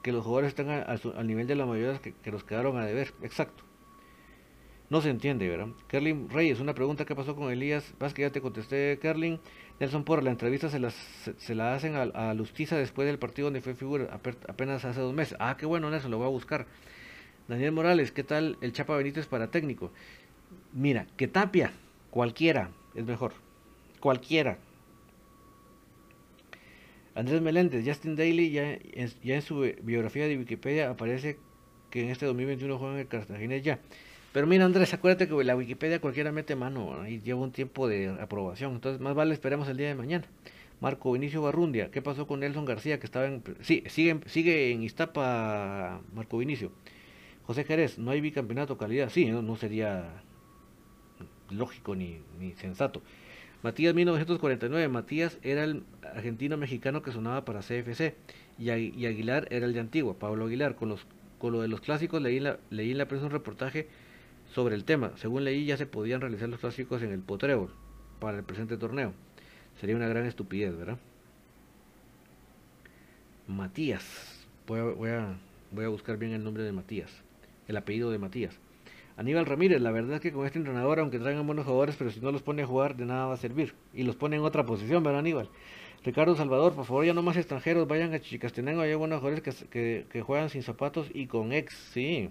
los jugadores estén al nivel de la mayoría que, que los quedaron a deber. Exacto. No se entiende, ¿verdad? Kerlin Reyes, una pregunta, ¿qué pasó con Elías? Vas que ya te contesté, Kerlin. Nelson por la entrevista se, las, se, la hacen a, a, Lustiza después del partido donde fue figura, apenas hace dos meses. Ah, qué bueno, Nelson, lo voy a buscar. Daniel Morales, ¿qué tal el Chapa Benítez para técnico? Mira, que Tapia, cualquiera es mejor. Cualquiera. Andrés Meléndez, Justin Daly, ya, ya en su biografía de Wikipedia aparece que en este 2021 juega en el Cartaginés ya. Pero mira Andrés, acuérdate que la Wikipedia cualquiera mete mano y lleva un tiempo de aprobación. Entonces más vale esperemos el día de mañana. Marco Vinicio Barrundia, ¿qué pasó con Nelson García que estaba en... Sí, sigue, sigue en Iztapa Marco Vinicio. José Jerez, no hay bicampeonato calidad. Sí, no, no sería lógico ni, ni sensato. Matías 1949, Matías era el argentino mexicano que sonaba para CFC y, Aguilar era el de Antigua, Pablo Aguilar. Con, los, con lo de los clásicos leí, la, leí en la prensa un reportaje sobre el tema. Según leí ya se podían realizar los clásicos en el Potrébol para el presente torneo. Sería una gran estupidez, ¿verdad? Matías. Voy a, voy a buscar bien el nombre de Matías. El apellido de Matías. Aníbal Ramírez, la verdad es que con este entrenador, aunque traigan buenos jugadores, pero si no los pone a jugar, de nada va a servir. Y los pone en otra posición, ¿verdad, Aníbal? Ricardo Salvador, por favor, ya no más extranjeros, vayan a Chichicastenango, hay buenos jugadores que, juegan sin zapatos y con ex, sí.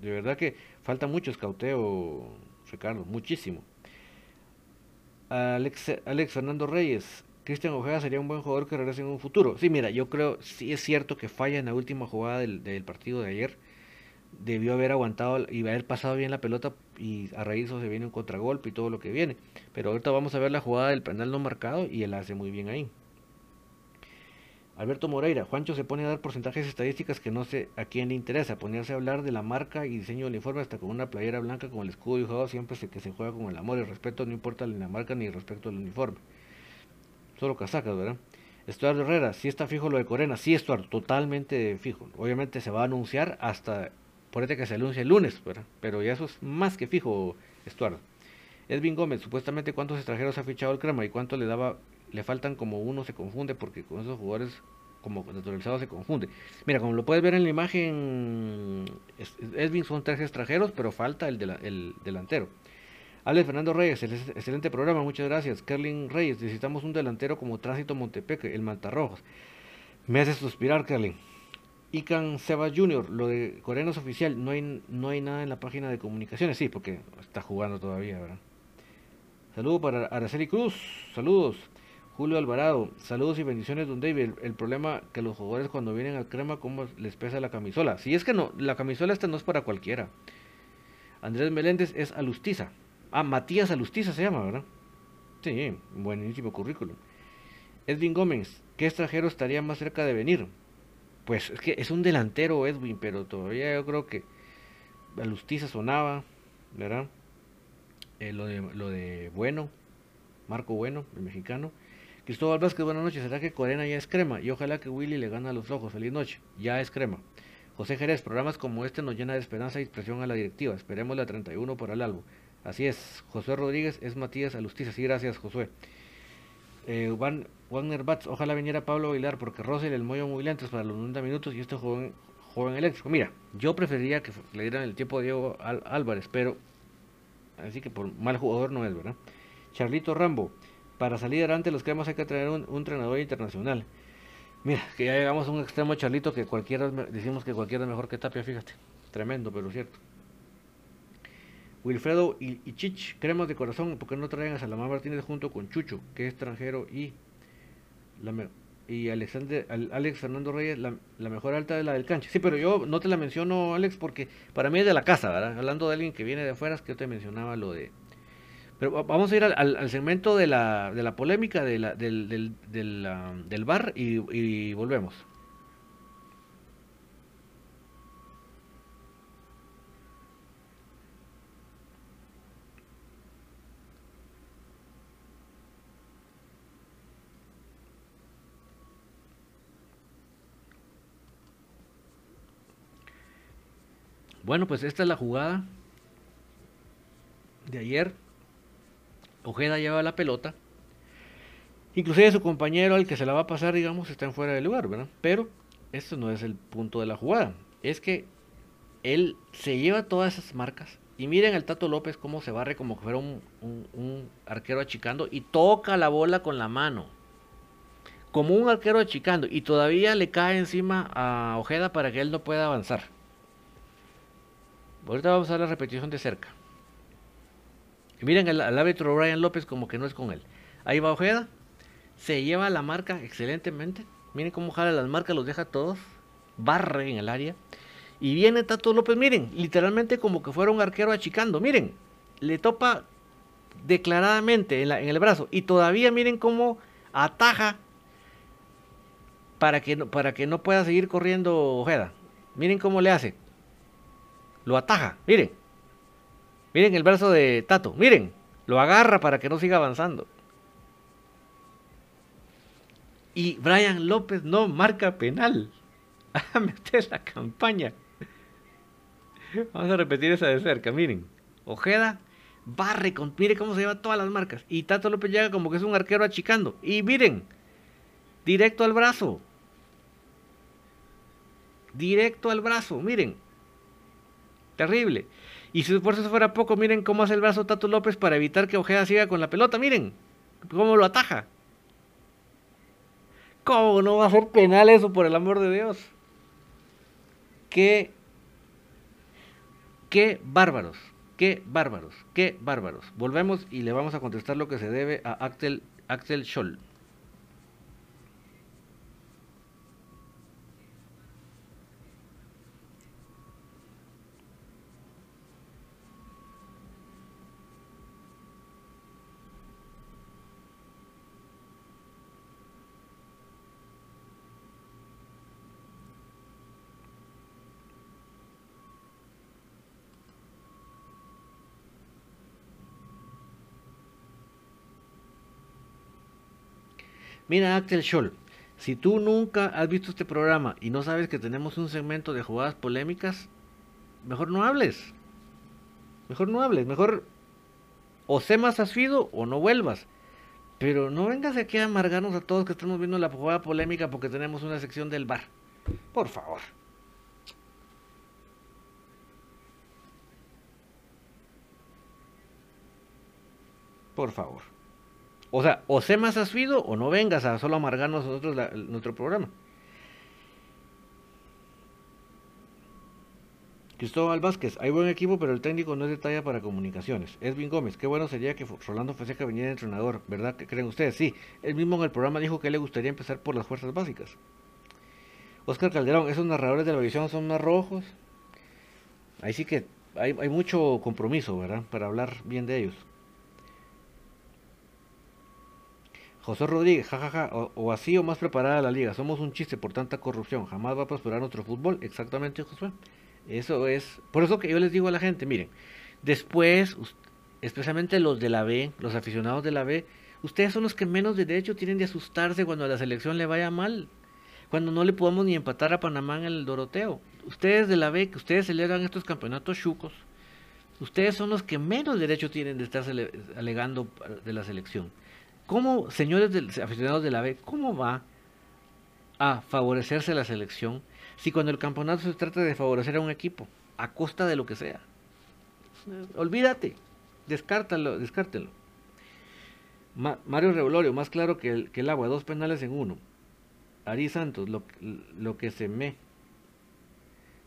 De verdad que falta mucho escauteo, Ricardo, muchísimo. Alex, Alex Fernando Reyes, Cristian Ojeda sería un buen jugador que regrese en un futuro. Sí, mira, yo creo, sí es cierto que falla en la última jugada del partido de ayer debió haber aguantado y haber pasado bien la pelota y a raíz de eso se viene un contragolpe y todo lo que viene. Pero ahorita vamos a ver la jugada del penal no marcado y él hace muy bien ahí. Alberto Moreira, Juancho se pone a dar porcentajes estadísticas que no sé a quién le interesa, ponerse a hablar de la marca y diseño del uniforme hasta con una playera blanca con el escudo dibujado siempre se, que se juega con el amor y el respeto, no importa ni la marca ni el respeto al uniforme. Solo casacas, ¿verdad? Estuardo Herrera, si está fijo lo de Corena, sí Estuardo, totalmente fijo. Obviamente se va a anunciar hasta Ponete que se anuncia el lunes, pero ya eso es más que fijo, Estuardo. Edwin Gómez, supuestamente cuántos extranjeros ha fichado el crema y cuánto le daba, le faltan como uno se confunde porque con esos jugadores como naturalizados se confunde. Mira, como lo puedes ver en la imagen, Edwin son tres extranjeros, pero falta el, el delantero. Ale Fernando Reyes, excelente programa, muchas gracias. Kerlin Reyes, necesitamos un delantero como Tránsito Montepeque, el Mantarrojos. Me hace suspirar, Kerlin. Ican Seba Jr., lo de Coreano es oficial, no hay, no hay nada en la página de comunicaciones, sí, porque está jugando todavía, ¿verdad? Saludos para Araceli Cruz, saludos. Julio Alvarado, saludos y bendiciones, don David. El, problema que los jugadores cuando vienen al crema, ¿cómo les pesa la camisola? Si es que no, la camisola esta no es para cualquiera. Andrés Meléndez es Alustiza. Ah, Matías Alustiza se llama, ¿verdad? Sí, buenísimo currículum. Edwin Gómez, ¿qué extranjero estaría más cerca de venir? Pues es que es un delantero Edwin, pero todavía yo creo que la Lustiza sonaba, ¿verdad? Eh, lo, de, lo de Bueno, Marco Bueno, el mexicano. Cristóbal Vázquez, buenas noches. ¿Será que Corena ya es crema? Y ojalá que Willy le gana a los ojos. Feliz noche. Ya es crema. José Jerez, programas como este nos llena de esperanza y expresión a la directiva. Esperemos la 31 para el álbum. Así es. José Rodríguez es Matías Alustiza. Sí, gracias, Josué. Eh, Wagner Bats, ojalá viniera Pablo Aguilar porque Rosel el Moyo muy lento para los 90 minutos y este joven, joven eléctrico. Mira, yo preferiría que le dieran el tiempo a Diego Álvarez, pero así que por mal jugador no es, ¿verdad? Charlito Rambo, para salir adelante los cremas hay que traer un, entrenador internacional. Mira, que ya llegamos a un extremo Charlito que cualquiera, decimos que cualquiera es mejor que Tapia, fíjate. Tremendo, pero cierto. Wilfredo y, Chich, cremas de corazón, porque no traen a Salamán Martínez junto con Chucho, que es extranjero, y y Alexander, Alex Fernando Reyes, la, mejor alta de la del cancha. Sí, pero yo no te la menciono, Alex, porque para mí es de la casa, ¿verdad? Hablando de alguien que viene de afuera, es que yo te mencionaba lo de... Pero vamos a ir al, segmento de la, de la polémica de la, del, del, del, bar y volvemos. Bueno, pues esta es la jugada de ayer. Ojeda lleva la pelota. Inclusive su compañero al que se la va a pasar, digamos, está en fuera de lugar, ¿verdad? Pero esto no es el punto de la jugada. Es que él se lleva todas esas marcas. Y miren el Tato López cómo se barre como que fuera un arquero achicando y toca la bola con la mano. Como un arquero achicando. Y todavía le cae encima a Ojeda para que él no pueda avanzar. Ahorita vamos a la repetición de cerca. Y miren al, árbitro Brian López como que no es con él. Ahí va Ojeda. Se lleva la marca excelentemente. Miren cómo jala las marcas, los deja todos. Barre en el área. Y viene Tato López, miren, literalmente como que fuera un arquero achicando. Miren, le topa declaradamente en, el brazo. Y todavía miren cómo ataja para que, para que no pueda seguir corriendo Ojeda. Miren cómo le hace. Lo ataja, miren. Miren el brazo de Tato, miren, lo agarra para que no siga avanzando. Y Brian López no marca penal. A meter la campaña. Vamos a repetir esa de cerca, miren. Ojeda barre con. Miren cómo se lleva todas las marcas. Y Tato López llega como que es un arquero achicando. Y miren, directo al brazo. Directo al brazo, miren. Terrible. Y si por eso fuera poco, miren cómo hace el brazo Tato López para evitar que Ojeda siga con la pelota. Miren cómo lo ataja. ¿Cómo no va a ser penal eso, por el amor de Dios? Qué, qué bárbaros, qué bárbaros, qué bárbaros. Volvemos y le vamos a contestar lo que se debe a Axel, Axel Scholl. Mira, Axel Scholl, si tú nunca has visto este programa y no sabes que tenemos un segmento de jugadas polémicas, mejor no hables. Mejor no hables, mejor o sé más asfido o no vuelvas. Pero no vengas aquí a amargarnos a todos que estamos viendo la jugada polémica porque tenemos una sección del bar. Por favor. Por favor. O sea, o sé más asfido o no vengas a solo amargarnos nosotros nuestro programa. Cristóbal Vázquez, hay buen equipo, pero el técnico no es de talla para comunicaciones. Edwin Gómez, qué bueno sería que Rolando Fonseca viniera entrenador, ¿verdad? ¿Qué creen ustedes? Sí, él mismo en el programa dijo que le gustaría empezar por las fuerzas básicas. Oscar Calderón, esos narradores de la visión son más rojos. Ahí sí que hay mucho compromiso, ¿verdad? Para hablar bien de ellos. José Rodríguez, jajaja, o, así o más preparada la liga. Somos un chiste por tanta corrupción. Jamás va a prosperar nuestro fútbol. Exactamente, Josué. Eso es. Por eso que yo les digo a la gente, miren, después, especialmente los de la B, los aficionados de la B, ustedes son los que menos de derecho tienen de asustarse cuando a la selección le vaya mal. Cuando no le podamos ni empatar a Panamá en el Doroteo. Ustedes de la B, que ustedes celebran estos campeonatos chucos, ustedes son los que menos derecho tienen de estar alegando de la selección. ¿Cómo, señores aficionados de la B, cómo va a favorecerse la selección si cuando el campeonato se trata de favorecer a un equipo, a costa de lo que sea? Olvídate, descártalo, descártelo. Mario Revolorio, más claro que el, que el, agua, dos penales en uno. Ari Santos, lo, lo que se me.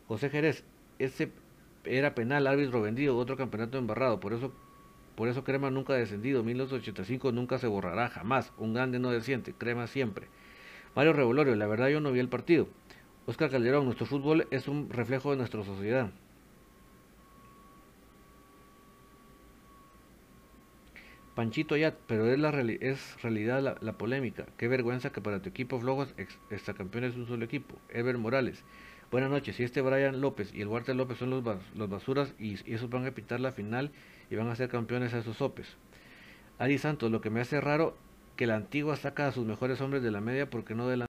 José Jerez, ese era penal, árbitro vendido, otro campeonato embarrado, por eso por eso Crema nunca ha descendido. 1985 nunca se borrará, jamás. Un grande no desciende, Crema siempre. Mario Revolorio, la verdad yo no vi el partido. Oscar Calderón, nuestro fútbol es un reflejo de nuestra sociedad. Panchito ya, pero es, la es realidad la, polémica. Qué vergüenza que para tu equipo flojos esta campeón es un solo equipo. Ever Morales. Buenas noches. Si este Brian López y el Walter López son los, los basuras y, y esos van a pitar la final y van a ser campeones a esos sopes. Ari Santos, lo que me hace raro que la antigua saca a sus mejores hombres de la media porque no de la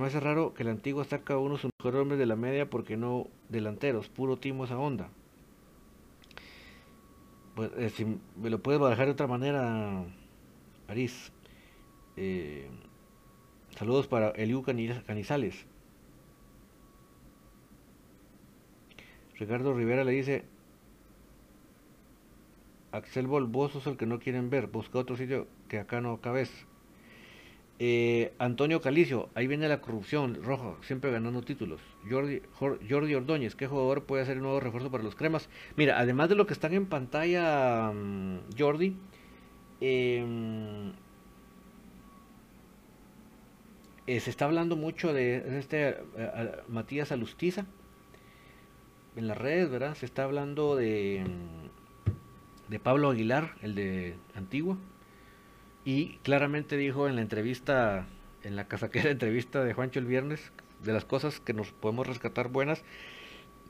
Me hace raro que el antiguo saca a uno de sus mejores hombres de la media porque no delanteros, puro timo esa onda. Pues, eh, si me lo puedes bajar de otra manera, Aris. Eh, saludos para Eliu Canizales. Ricardo Rivera le dice, Axel Bol, vos sos el que no quieren ver, busca otro sitio que acá no cabes. Eh, Antonio Calicio, ahí viene la corrupción, rojo, siempre ganando títulos. Jordi, Jordi Ordóñez, ¿qué jugador puede ser un nuevo refuerzo para los cremas? Mira, además de lo que están en pantalla, mm, Jordi, em, eh, se está hablando mucho de este Matías Alustiza en las redes, ¿verdad? Se está hablando de, mm, de Pablo Aguilar, el de Antigua y claramente dijo en la entrevista, en la casaquera entrevista de Juancho el viernes, de las cosas que nos podemos rescatar buenas,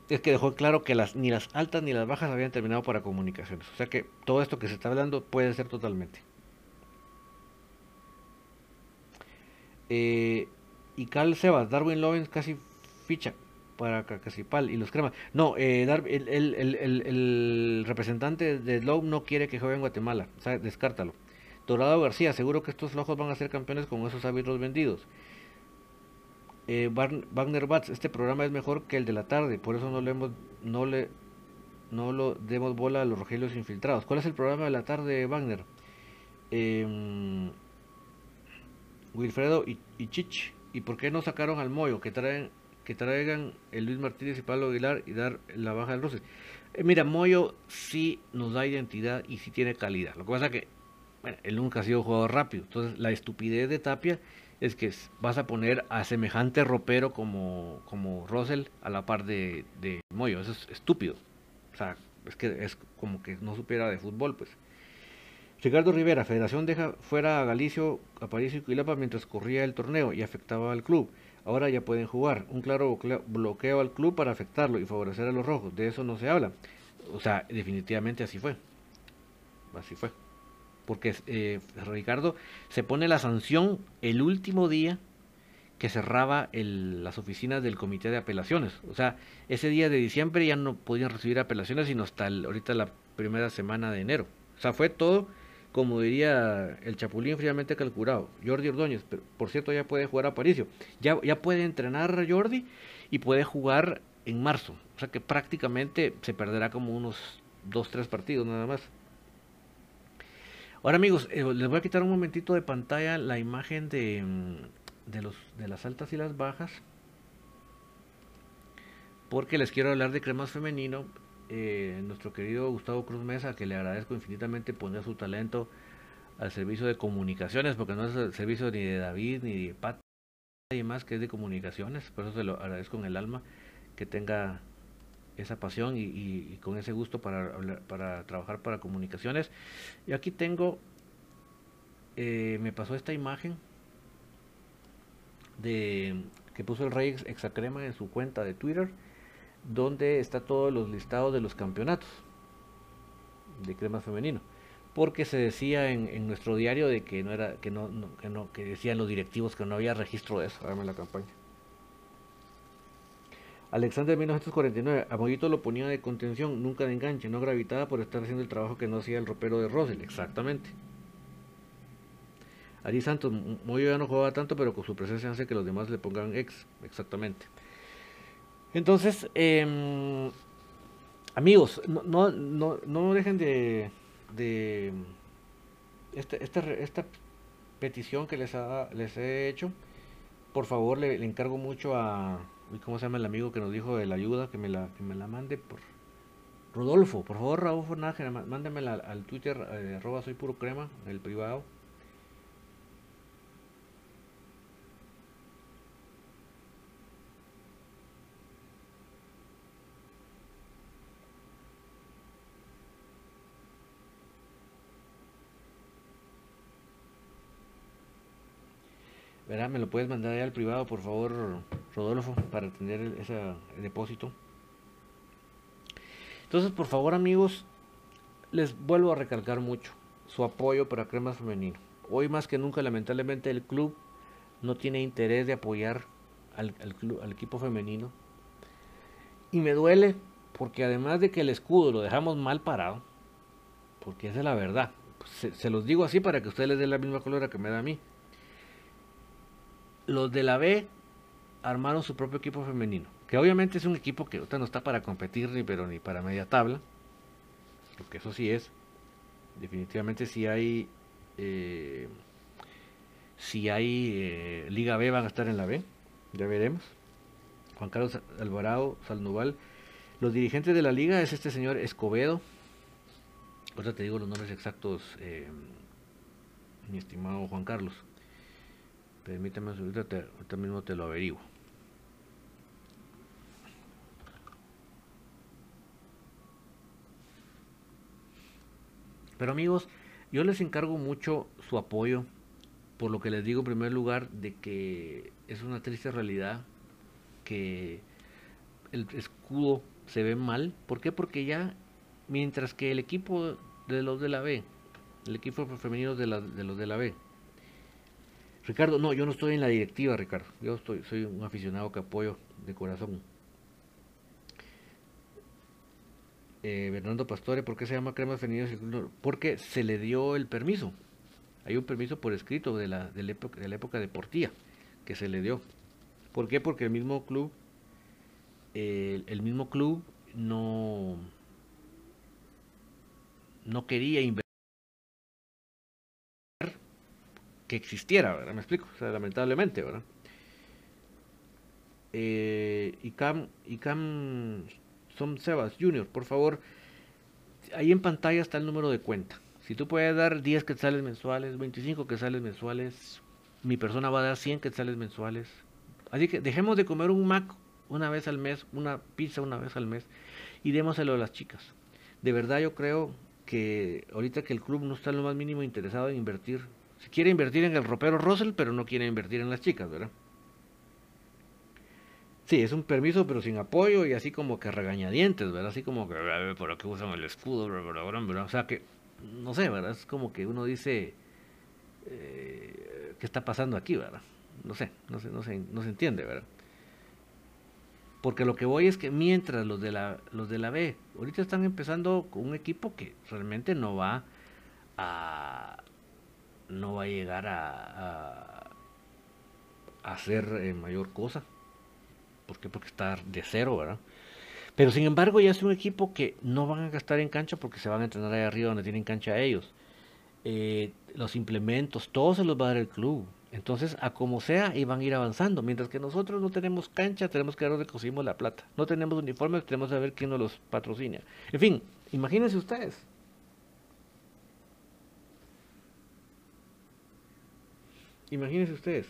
es que dejó claro que las, ni las altas ni las bajas habían terminado para comunicaciones. O sea que todo esto que se está hablando puede ser totalmente. Eh, y Carl Sebas, Darwin Lovens casi ficha para Cacasipal y los cremas. No, eh, el, el, representante de Lowe no quiere que juegue en Guatemala. O sea, descártalo. Dorado García, seguro que estos flojos van a ser campeones con esos árbitros vendidos. Eh, Wagner Batz, este programa es mejor que el de la tarde, por eso no le, no le no lo demos bola a los rojillos infiltrados. ¿Cuál es el programa de la tarde, Wagner? Em, Wilfredo y, y, Chich. ¿Y por qué no sacaron al Moyo? Que traen que traigan el Luis Martínez y Pablo Aguilar y dar la baja del Roses. Eh, mira, Moyo sí nos da identidad y sí tiene calidad. Lo que pasa es que bueno, él nunca ha sido jugador rápido. Entonces, la estupidez de Tapia es que vas a poner a semejante ropero como, como Russell a la par de, de Moyo. Eso es estúpido. O sea, es que es como que no supiera de fútbol, pues. Ricardo Rivera, Federación deja fuera a Galicio, Aparicio y Quilapa mientras corría el torneo y afectaba al club. Ahora ya pueden jugar. Un claro bloqueo al club para afectarlo y favorecer a los rojos. De eso no se habla. O sea, definitivamente así fue. Así fue porque eh, Ricardo se pone la sanción el último día que cerraba las oficinas del comité de apelaciones. O sea, ese día de diciembre ya no podían recibir apelaciones sino hasta ahorita la primera semana de enero. O sea, fue todo, como diría el Chapulín fríamente calculado. Jordi Ordóñez, por cierto, ya puede jugar a Paricio. Ya, ya puede entrenar Jordi y puede jugar en marzo. O sea que prácticamente se perderá como unos dos, tres partidos nada más. Ahora amigos, eh, les voy a quitar un momentito de pantalla la imagen de, mm, de, los, de las altas y las bajas. Porque les quiero hablar de cremas femenino. Eh, nuestro querido Gustavo Cruz Mesa, que le agradezco infinitamente poner su talento al servicio de comunicaciones, porque no es el servicio ni de David ni de Pat, nadie más que es de comunicaciones. Por eso se lo agradezco en el alma que tenga esa pasión y, con ese gusto para, para trabajar para comunicaciones. Y aquí tengo, eh, me pasó esta imagen de que puso el Rey Exacrema en su cuenta de Twitter, donde está todos los listados de los campeonatos de crema femenino. Porque se decía en, nuestro diario de que no era, que no, que no, que decían los directivos que no había registro de eso. Dame la campaña. Alexander 1949, a Mollito lo ponía de contención, nunca de enganche, no gravitaba por estar haciendo el trabajo que no hacía el ropero de Rosel, exactamente. Ari Santos, Moyo ya no jugaba tanto, pero con su presencia hace que los demás le pongan ex, exactamente. Entonces, em, amigos, no, no, no, dejen de, de esta, esta, esta petición que les, ha, les he hecho. Por favor, le encargo mucho a, ¿Cómo se llama el amigo que nos dijo de la ayuda? Que me la, que me la mande por... Rodolfo, por favor, Rodolfo Nájera, mándemela al Twitter, eh, soy puro crema, el privado. Me lo puedes mandar ahí al privado, por favor, Rodolfo, para tener ese depósito. Entonces, por favor, amigos, les vuelvo a recalcar mucho su apoyo para Cremas Femenino. Hoy más que nunca, lamentablemente, el club no tiene interés de apoyar al, equipo femenino. Y me duele porque además de que el escudo lo dejamos mal parado, porque esa es la verdad, se, los digo así para que ustedes les den la misma colora que me da a mí. Los de la B armaron su propio equipo femenino, que obviamente es un equipo que ahorita no está para competir ni pero ni para media tabla, porque eso sí es, definitivamente si hay eh, si hay eh, Liga B van a estar en la B, ya veremos. Juan Carlos Alvarado Salnoval, los dirigentes de la liga es este señor Escobedo, ahora te digo los nombres exactos, eh, mi estimado Juan Carlos. Permítame, ahorita, ahorita mismo te lo averiguo. Pero amigos, yo les encargo mucho su apoyo, por lo que les digo en primer lugar de que es una triste realidad que el escudo se ve mal. ¿Por qué? Porque ya, mientras que el equipo de los de la B, el equipo femenino de los de la B, Ricardo, no, yo no estoy en la directiva, Ricardo. Yo soy un aficionado que apoyo de corazón. eh, Bernardo Pastore, ¿por qué se llama crema femenina? Porque se le dio el permiso. Hay un permiso por escrito de la, de la, época, de la de que se le dio. ¿Por qué? Porque el mismo club, el mismo club no, no quería invertir que existiera, ¿verdad? Me explico, o sea, lamentablemente, ¿verdad? Eh, ICAM, ICAM Som Sebas Junior, por favor, ahí en pantalla está el número de cuenta. Si tú puedes dar 10 quetzales mensuales, 25 quetzales mensuales, mi persona va a dar 100 quetzales mensuales. Así que dejemos de comer un Mac una vez al mes, una pizza una vez al mes y démoselo a las chicas. De verdad yo creo que ahorita que el club no está lo más mínimo interesado en invertir, si quiere invertir en el ropero Russell, pero no quiere invertir en las chicas, ¿verdad? Sí, es un permiso, pero sin apoyo y así como que regañadientes, ¿verdad? Así como que, ¿por qué usan el escudo? O sea que, no sé, ¿verdad? Es como que uno dice, eh, ¿qué está pasando aquí, verdad? No sé, no sé, no se, no se entiende, ¿verdad? Porque lo que voy es que mientras los de la, los de la B ahorita están empezando con un equipo que realmente no va a no va a llegar a, hacer eh, mayor cosa. ¿Por qué? Porque está de cero, ¿verdad? Pero sin embargo ya es un equipo que no van a gastar en cancha porque se van a entrenar ahí arriba donde tienen cancha ellos. Eh, los implementos, todo se los va a dar el club. Entonces, a como sea, y van a ir avanzando. Mientras que nosotros no tenemos cancha, tenemos que ver dónde conseguimos la plata. No tenemos uniformes, tenemos que ver quién nos los patrocina. En fin, imagínense ustedes. Imagínense ustedes.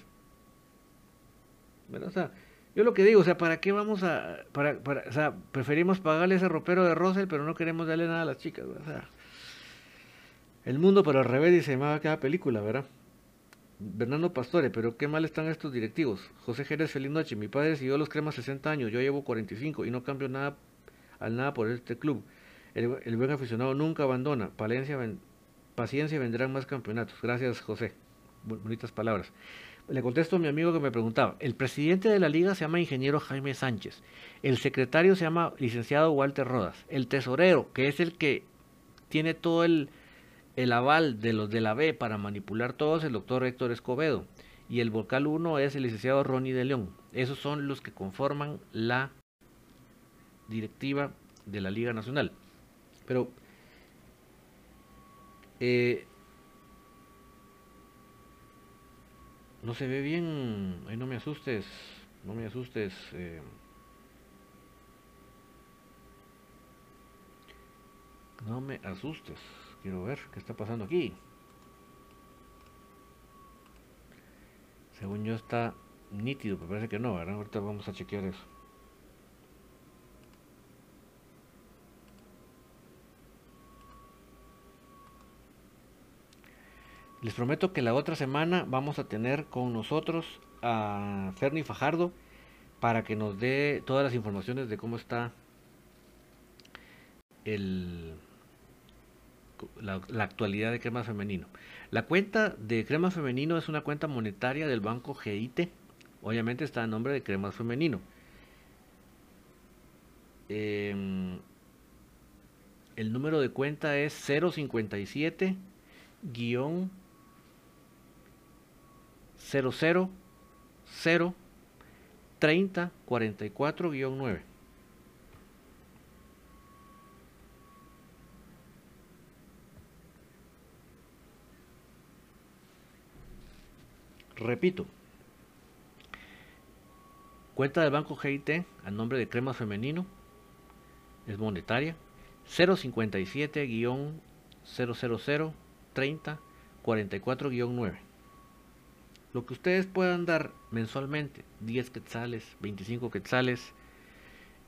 ¿Verdad? O sea, yo lo que digo, o sea, ¿para qué vamos a... Para, para, o sea, preferimos pagarle ese ropero de Rosel, pero no queremos darle nada a las chicas, ¿verdad? O sea, el mundo, pero al revés, va a cada película, ¿verdad? Bernardo Pastore, pero qué mal están estos directivos. José Jerez, feliz noche. Mi padre siguió los cremas 60 años, yo llevo 45 y no cambio nada al nada por este club. El, buen aficionado nunca abandona. Palencia, paciencia vendrán más campeonatos. Gracias, José. Bonitas palabras. Le contesto a mi amigo que me preguntaba. El presidente de la liga se llama ingeniero Jaime Sánchez. El secretario se llama licenciado Walter Rodas. El tesorero, que es el que tiene todo el, el aval de los de la B para manipular todos, el doctor Héctor Escobedo. Y el vocal 1 es el licenciado Ronnie de León. Esos son los que conforman la directiva de la Liga Nacional. Pero eh, no se ve bien. Ay, no me asustes. No me asustes. Eh. No me asustes. Quiero ver qué está pasando aquí. Según yo está nítido, pero parece que no, ¿verdad? Ahorita vamos a chequear eso. Les prometo que la otra semana vamos a tener con nosotros a Ferni Fajardo para que nos dé todas las informaciones de cómo está la, actualidad de Crema Femenino. La cuenta de Crema Femenino es una cuenta monetaria del banco GIT Obviamente está a nombre de Cremas Femenino. Em, el número de cuenta es 057 guion 00 0 30 44 9. Repito, cuenta del banco GIT a nombre de Crema Femenino es monetaria 057-000 30 44-9. Lo que ustedes puedan dar mensualmente, 10 quetzales, 25 quetzales,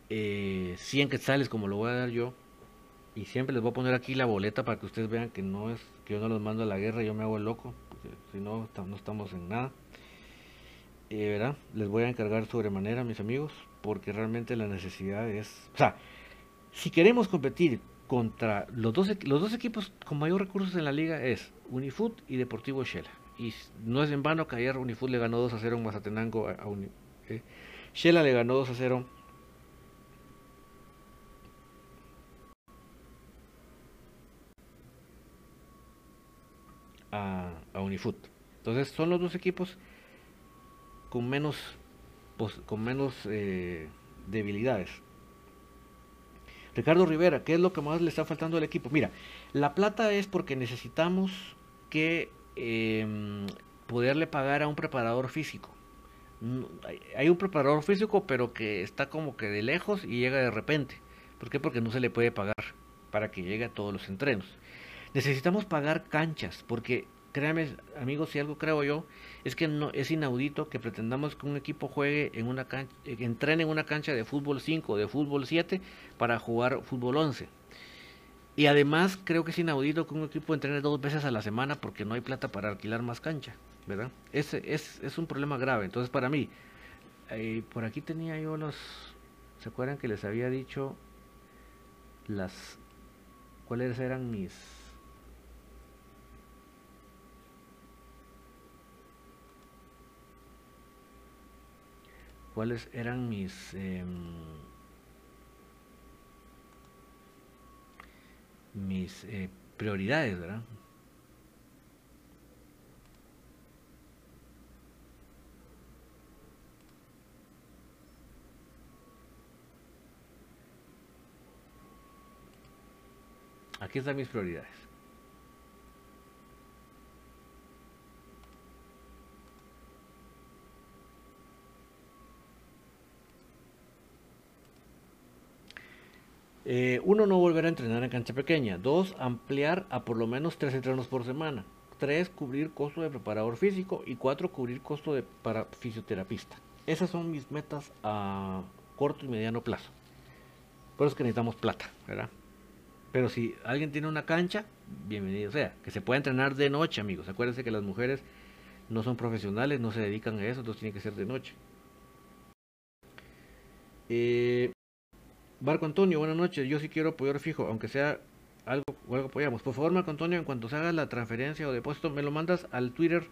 eh, 100 quetzales como lo voy a dar yo, y siempre les voy a poner aquí la boleta para que ustedes vean que no es que yo no los mando a la guerra, yo me hago el loco, si no, no estamos en nada. Eh, ¿verdad? Les voy a encargar sobremanera, mis amigos, porque realmente la necesidad es, o sea, si queremos competir contra los dos, los dos equipos con mayor recursos en la liga es Unifoot y Deportivo Shela. Y no es en vano que ayer Unifoot le ganó 2 a 0 en Mazatenango a, eh, Shela le ganó 2 a 0 a, a Unifoot. Entonces son los dos equipos con menos, con menos eh, debilidades. Ricardo Rivera, ¿qué es lo que más le está faltando al equipo? Mira, la plata es porque necesitamos que em, poderle pagar a un preparador físico. Hay un preparador físico, pero que está como que de lejos y llega de repente. ¿Por qué? Porque no se le puede pagar para que llegue a todos los entrenos. Necesitamos pagar canchas, porque créanme, amigos, si algo creo yo, es que no es inaudito que pretendamos que un equipo juegue en una cancha, que entrene en una cancha de fútbol 5 o de fútbol 7 para jugar fútbol 11. Y además creo que es inaudito que un equipo entrene dos veces a la semana porque no hay plata para alquilar más cancha, ¿verdad? Ese es, es un problema grave. Entonces para mí, eh, por aquí tenía yo los, ¿se acuerdan que les había dicho las, cuáles eran mis cuáles eran mis em, mis eh, prioridades, ¿verdad? Aquí están mis prioridades. Eh, uno, no volver a entrenar en cancha pequeña. Dos, ampliar a por lo menos tres entrenos por semana. Tres, cubrir costo de preparador físico. Y cuatro, cubrir costo de para fisioterapista. Esas son mis metas a corto y mediano plazo. Por eso es que necesitamos plata, ¿verdad? Pero si alguien tiene una cancha, bienvenido sea. Que se pueda entrenar de noche, amigos. Acuérdense que las mujeres no son profesionales, no se dedican a eso, entonces tiene que ser de noche. Eh, Barco Antonio, buenas noches. Yo sí quiero apoyar fijo, aunque sea algo algo apoyamos. Por favor, Marco Antonio, en cuanto se haga la transferencia o depósito, me lo mandas al Twitter,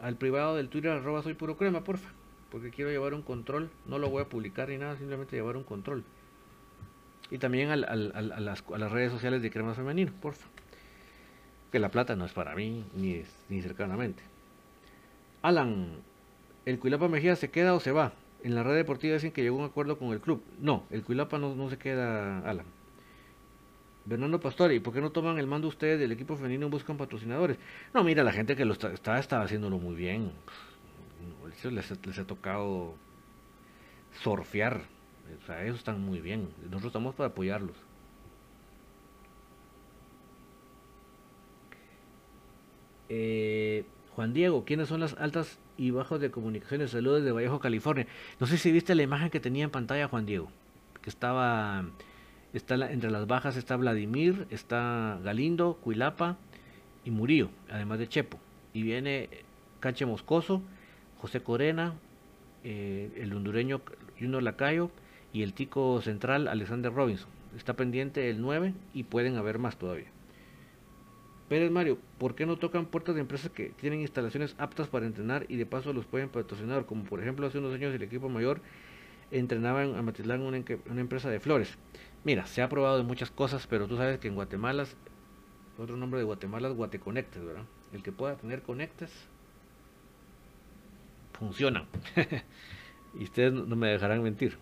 al privado del Twitter, arroba soy puro crema, porfa. Porque quiero llevar un control. No lo voy a publicar ni nada, simplemente llevar un control. Y también a, las, redes sociales de crema femenino, porfa. Que la plata no es para mí, ni, ni cercanamente. Alan, ¿el Cuilapa Mejía se queda o se va? En la red deportiva dicen que llegó a un acuerdo con el club. No, el Cuilapa no, se queda, Alan. Bernardo Pastor, ¿y por qué no toman el mando ustedes del equipo femenino y buscan patrocinadores? No, mira, la gente que lo está, estaba haciéndolo muy bien. les, les ha tocado surfear. O sea, ellos están muy bien. Nosotros estamos para apoyarlos. Eh, Juan Diego, ¿quiénes son las altas y bajos de comunicaciones? Saludos de Vallejo, California. No sé si viste la imagen que tenía en pantalla Juan Diego, que estaba, está entre las bajas está Vladimir, está Galindo, Cuilapa y Murillo, además de Chepo. Y viene Canche Moscoso, José Corena, eh, el hondureño Junior Lacayo y el tico central Alexander Robinson. Está pendiente el 9 y pueden haber más todavía. Pérez Mario, ¿por qué no tocan puertas de empresas que tienen instalaciones aptas para entrenar y de paso los pueden patrocinar? Como por ejemplo hace unos años el equipo mayor entrenaba en Amatitlán una, una empresa de flores. Mira, se ha probado de muchas cosas, pero tú sabes que en Guatemala, otro nombre de Guatemala es Guateconectes, ¿verdad? El que pueda tener conectes, funciona. y ustedes no me dejarán mentir.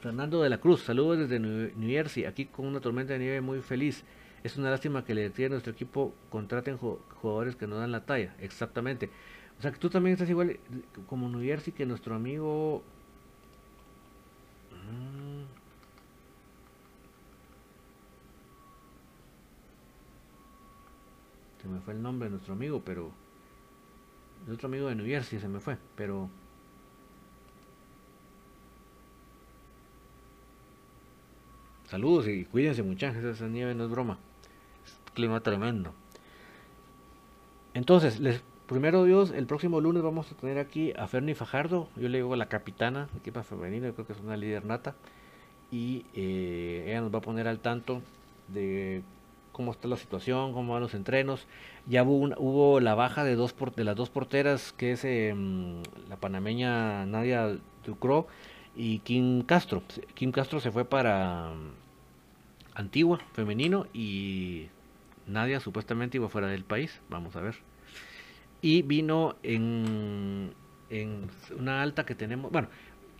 Fernando de la Cruz, saludos desde New Jersey, aquí con una tormenta de nieve muy feliz. Es una lástima que le a nuestro equipo contraten jugadores que no dan la talla. Exactamente. O sea que tú también estás igual como New Jersey que nuestro amigo. Mm. Se me fue el nombre de nuestro amigo, pero. Nuestro amigo de New Jersey se me fue, pero. Saludos y cuídense muchachos, esa nieve no es broma. Es clima tremendo. Entonces, les, primero Dios, el próximo lunes vamos a tener aquí a Fernie Fajardo, yo le digo la capitana, equipa femenina, creo que es una líder nata, y eh, ella nos va a poner al tanto de cómo está la situación, cómo van los entrenos. Ya hubo, hubo la baja de, dos de las dos porteras, que es em, la panameña Nadia Ducro y Kim Castro. Kim Castro se fue para Antigua, femenino, y Nadia supuestamente iba fuera del país, vamos a ver. Y vino en, en una alta que tenemos, bueno,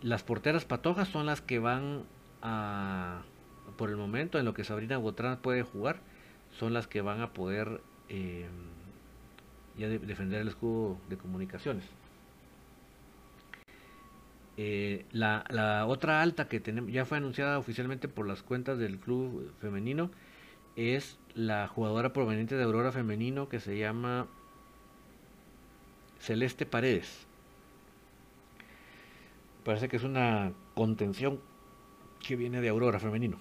las porteras patojas son las que van a, por el momento, en lo que Sabrina Botrán puede jugar, son las que van a poder eh, ya defender el escudo de comunicaciones. Eh, la, otra alta que tenemos, ya fue anunciada oficialmente por las cuentas del club femenino es la jugadora proveniente de Aurora Femenino que se llama Celeste Paredes. Parece que es una contención que viene de Aurora Femenino.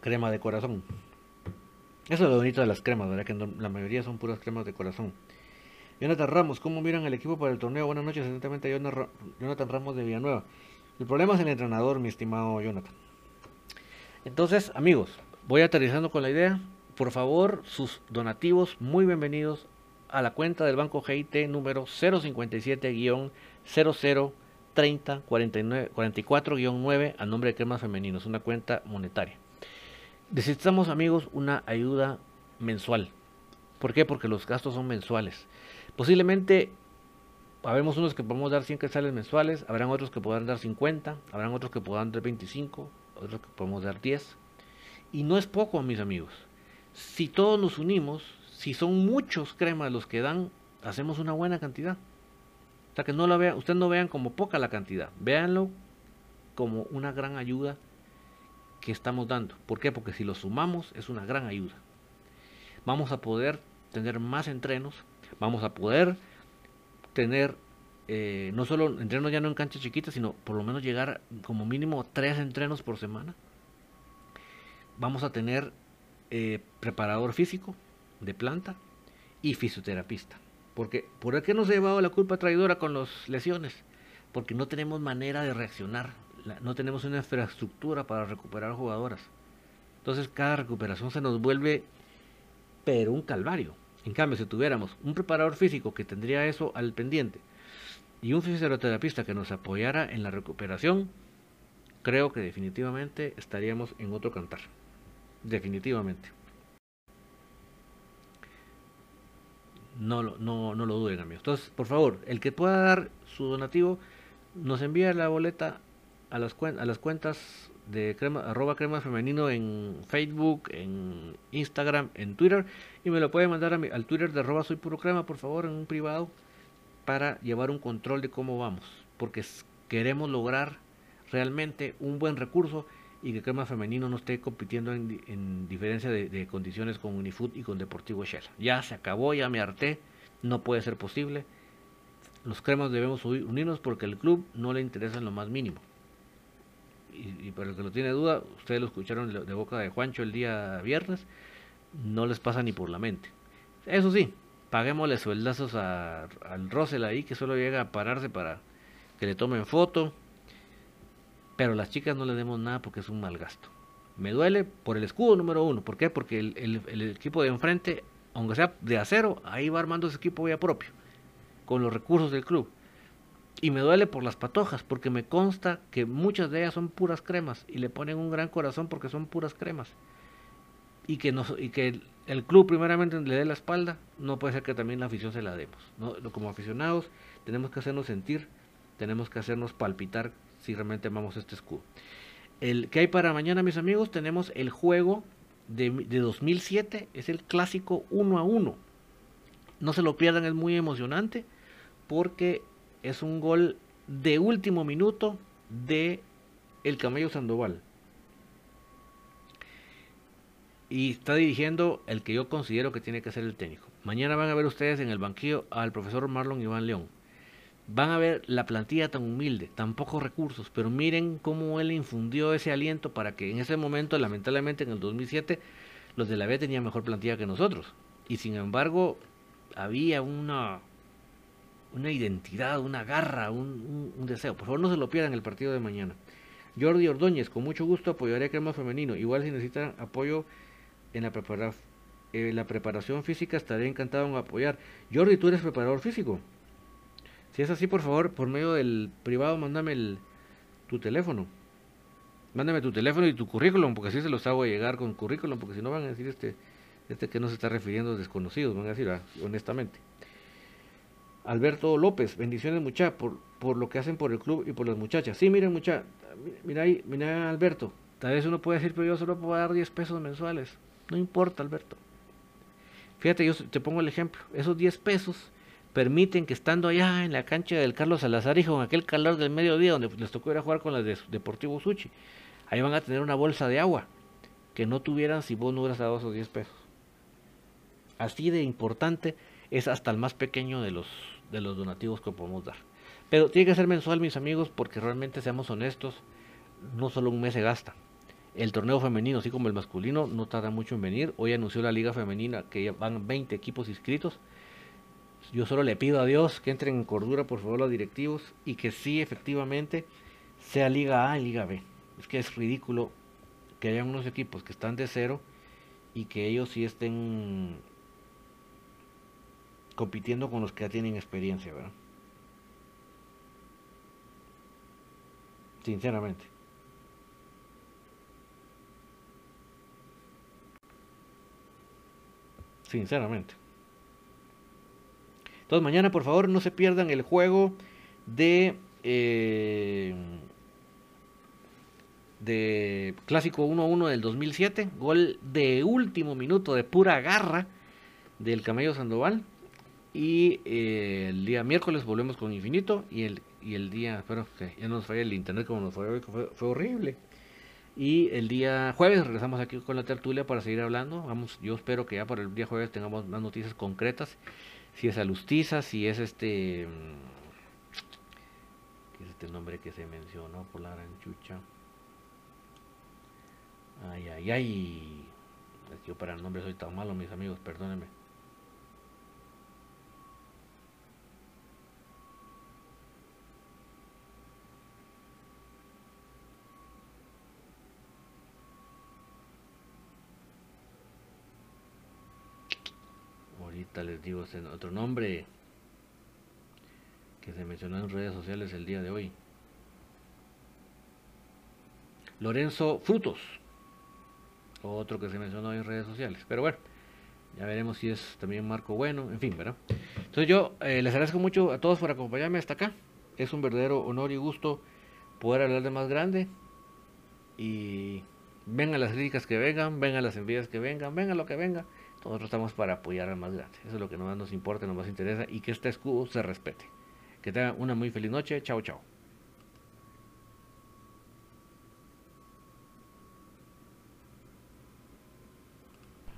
Crema de corazón. Eso es lo bonito de las cremas. Que la mayoría son puras cremas de corazón. Jonathan Ramos, ¿cómo miran el equipo para el torneo? Buenas noches, atentamente Jonathan Ramos de Villanueva. El problema es el entrenador, mi estimado Jonathan. Entonces, amigos, voy aterrizando con la idea. Por favor, sus donativos, muy bienvenidos a la cuenta del Banco GIT número 057-003044-9 a nombre de Cremas Femeninos, una cuenta monetaria. Necesitamos, amigos, una ayuda mensual. ¿Por qué? Porque los gastos son mensuales. Posiblemente habemos unos que podemos dar 100 quetzales mensuales, habrán otros que podrán dar 50, habrán otros que podrán dar 25, otros que podemos dar 10. Y no es poco, mis amigos. Si todos nos unimos, si son muchos cremas los que dan, hacemos una buena cantidad. O sea que no la vean, ustedes no vean como poca la cantidad, véanlo como una gran ayuda que estamos dando. ¿Por qué? Porque si lo sumamos es una gran ayuda. Vamos a poder tener más entrenos, vamos a poder tener eh, no solo entrenos ya no en canchas chiquitas, sino por lo menos llegar como mínimo tres entrenos por semana. Vamos a tener eh, preparador físico de planta y fisioterapista. Porque, ¿Por qué nos ha llevado la culpa traidora con las lesiones? Porque no tenemos manera de reaccionar, no tenemos una infraestructura para recuperar jugadoras. Entonces cada recuperación se nos vuelve, pero un calvario. En cambio, si tuviéramos un preparador físico que tendría eso al pendiente y un fisioterapista que nos apoyara en la recuperación, creo que definitivamente estaríamos en otro cantar. Definitivamente. No, no, no lo duden, amigos. Entonces, por favor, el que pueda dar su donativo, nos envía la boleta a las, a las cuentas de crema, arroba crema femenino en Facebook, en Instagram, en Twitter y me lo puede mandar a mi, al Twitter de arroba soy puro crema, por favor, en un privado para llevar un control de cómo vamos, porque queremos lograr realmente un buen recurso y que crema femenino no esté compitiendo en, diferencia de, condiciones con Unifood y con Deportivo Shell. Ya se acabó, ya me harté, no puede ser posible. Los cremas debemos unirnos porque el club no le interesa en lo más mínimo y, para el que no tiene duda, ustedes lo escucharon de boca de Juancho el día viernes, no les pasa ni por la mente. Eso sí, paguémosle sueldazos al Russell ahí, que solo llega a pararse para que le tomen foto. pero a las chicas no le demos nada porque es un mal gasto. Me duele por el escudo número uno. ¿Por qué? Porque el, equipo de enfrente, aunque sea de acero, ahí va armando ese equipo ya propio, con los recursos del club. Y me duele por las patojas, porque me consta que muchas de ellas son puras cremas y le ponen un gran corazón porque son puras cremas. Y que, nos, y que el, club primeramente le dé la espalda, no puede ser que también la afición se la demos. ¿no? Como aficionados tenemos que hacernos sentir, tenemos que hacernos palpitar si realmente amamos este escudo. El que hay para mañana, mis amigos, tenemos el juego de, de 2007, es el clásico 1 a 1. No se lo pierdan, es muy emocionante porque es un gol de último minuto de el Camello Sandoval. Y está dirigiendo el que yo considero que tiene que ser el técnico. Mañana van a ver ustedes en el banquillo al profesor Marlon Iván León. Van a ver la plantilla tan humilde, tan pocos recursos, pero miren cómo él infundió ese aliento para que en ese momento, lamentablemente en el 2007, los de la B tenían mejor plantilla que nosotros. Y sin embargo, había una una identidad, una garra, un, deseo. Por favor, no se lo pierdan el partido de mañana. Jordi Ordóñez, con mucho gusto apoyaré a Crema Femenino. Igual si necesitan apoyo en la, eh, la preparación física, estaré encantado en apoyar. Jordi, tú eres preparador físico. Si es así, por favor, por medio del privado, mándame tu teléfono. Mándame tu teléfono y tu currículum, porque así se los hago llegar con currículum, porque si no van a decir este, este que no se está refiriendo desconocidos, van a decir ah, honestamente. Alberto López, bendiciones muchachos por, por lo que hacen por el club y por las muchachas. Sí, miren muchachos, mira ahí, mira Alberto, tal vez uno puede decir, pero yo solo puedo dar 10 pesos mensuales. No importa, Alberto. Fíjate, yo te pongo el ejemplo, esos 10 pesos permiten que estando allá en la cancha del Carlos Salazar y con aquel calor del mediodía donde les tocó ir a jugar con las de Deportivo Suchi, ahí van a tener una bolsa de agua que no tuvieran si vos no hubieras dado esos 10 pesos. Así de importante es hasta el más pequeño de los de los donativos que podemos dar. Pero tiene que ser mensual, mis amigos, porque realmente seamos honestos, no solo un mes se gasta. El torneo femenino, así como el masculino, no tarda mucho en venir. Hoy anunció la liga femenina que ya van 20 equipos inscritos. Yo solo le pido a Dios que entren en cordura, por favor, los directivos, y que sí, efectivamente, sea Liga A y Liga B. Es que es ridículo que haya unos equipos que están de cero y que ellos sí estén compitiendo con los que ya tienen experiencia, ¿verdad? Sinceramente. Sinceramente. Entonces mañana por favor no se pierdan el juego de eh, de clásico 1-1 del 2007, gol de último minuto de pura garra del Camello Sandoval. Y eh, el día miércoles volvemos con Infinito. Y el, y el día, espero que ya no nos falla el internet como nos fue hoy, fue, horrible. Y el día jueves regresamos aquí con la tertulia para seguir hablando. Vamos, yo espero que ya para el día jueves tengamos más noticias concretas. Si es Alustiza, si es este. Mm, ¿Qué es este nombre que se mencionó por la aranchucha? Ay, ay, ay. Yo para el nombre soy tan malo, mis amigos, perdónenme. Les digo otro nombre que se mencionó en redes sociales el día de hoy. Lorenzo Frutos, otro que se mencionó en redes sociales. Pero bueno, ya veremos si es también Marco Bueno, en fin, ¿verdad? Entonces yo eh, les agradezco mucho a todos por acompañarme hasta acá. Es un verdadero honor y gusto poder hablar de más grande. Y vengan las críticas que vengan, vengan las envidias que vengan, vengan lo que venga. Nosotros estamos para apoyar al más grande. Eso es lo que más nos importa, nos más interesa y que este escudo se respete. Que tengan una muy feliz noche. Chao, chao.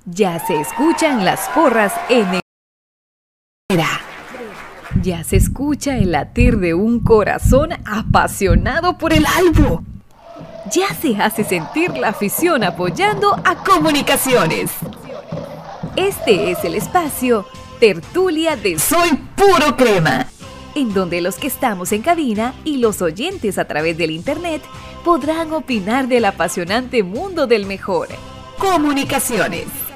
Ya se escuchan las porras en el... Ya se escucha el latir de un corazón apasionado por el albo. Ya se hace sentir la afición apoyando a comunicaciones. Este es el espacio Tertulia de Soy Puro Crema, en donde los que estamos en cabina y los oyentes a través del Internet podrán opinar del apasionante mundo del mejor. Comunicaciones.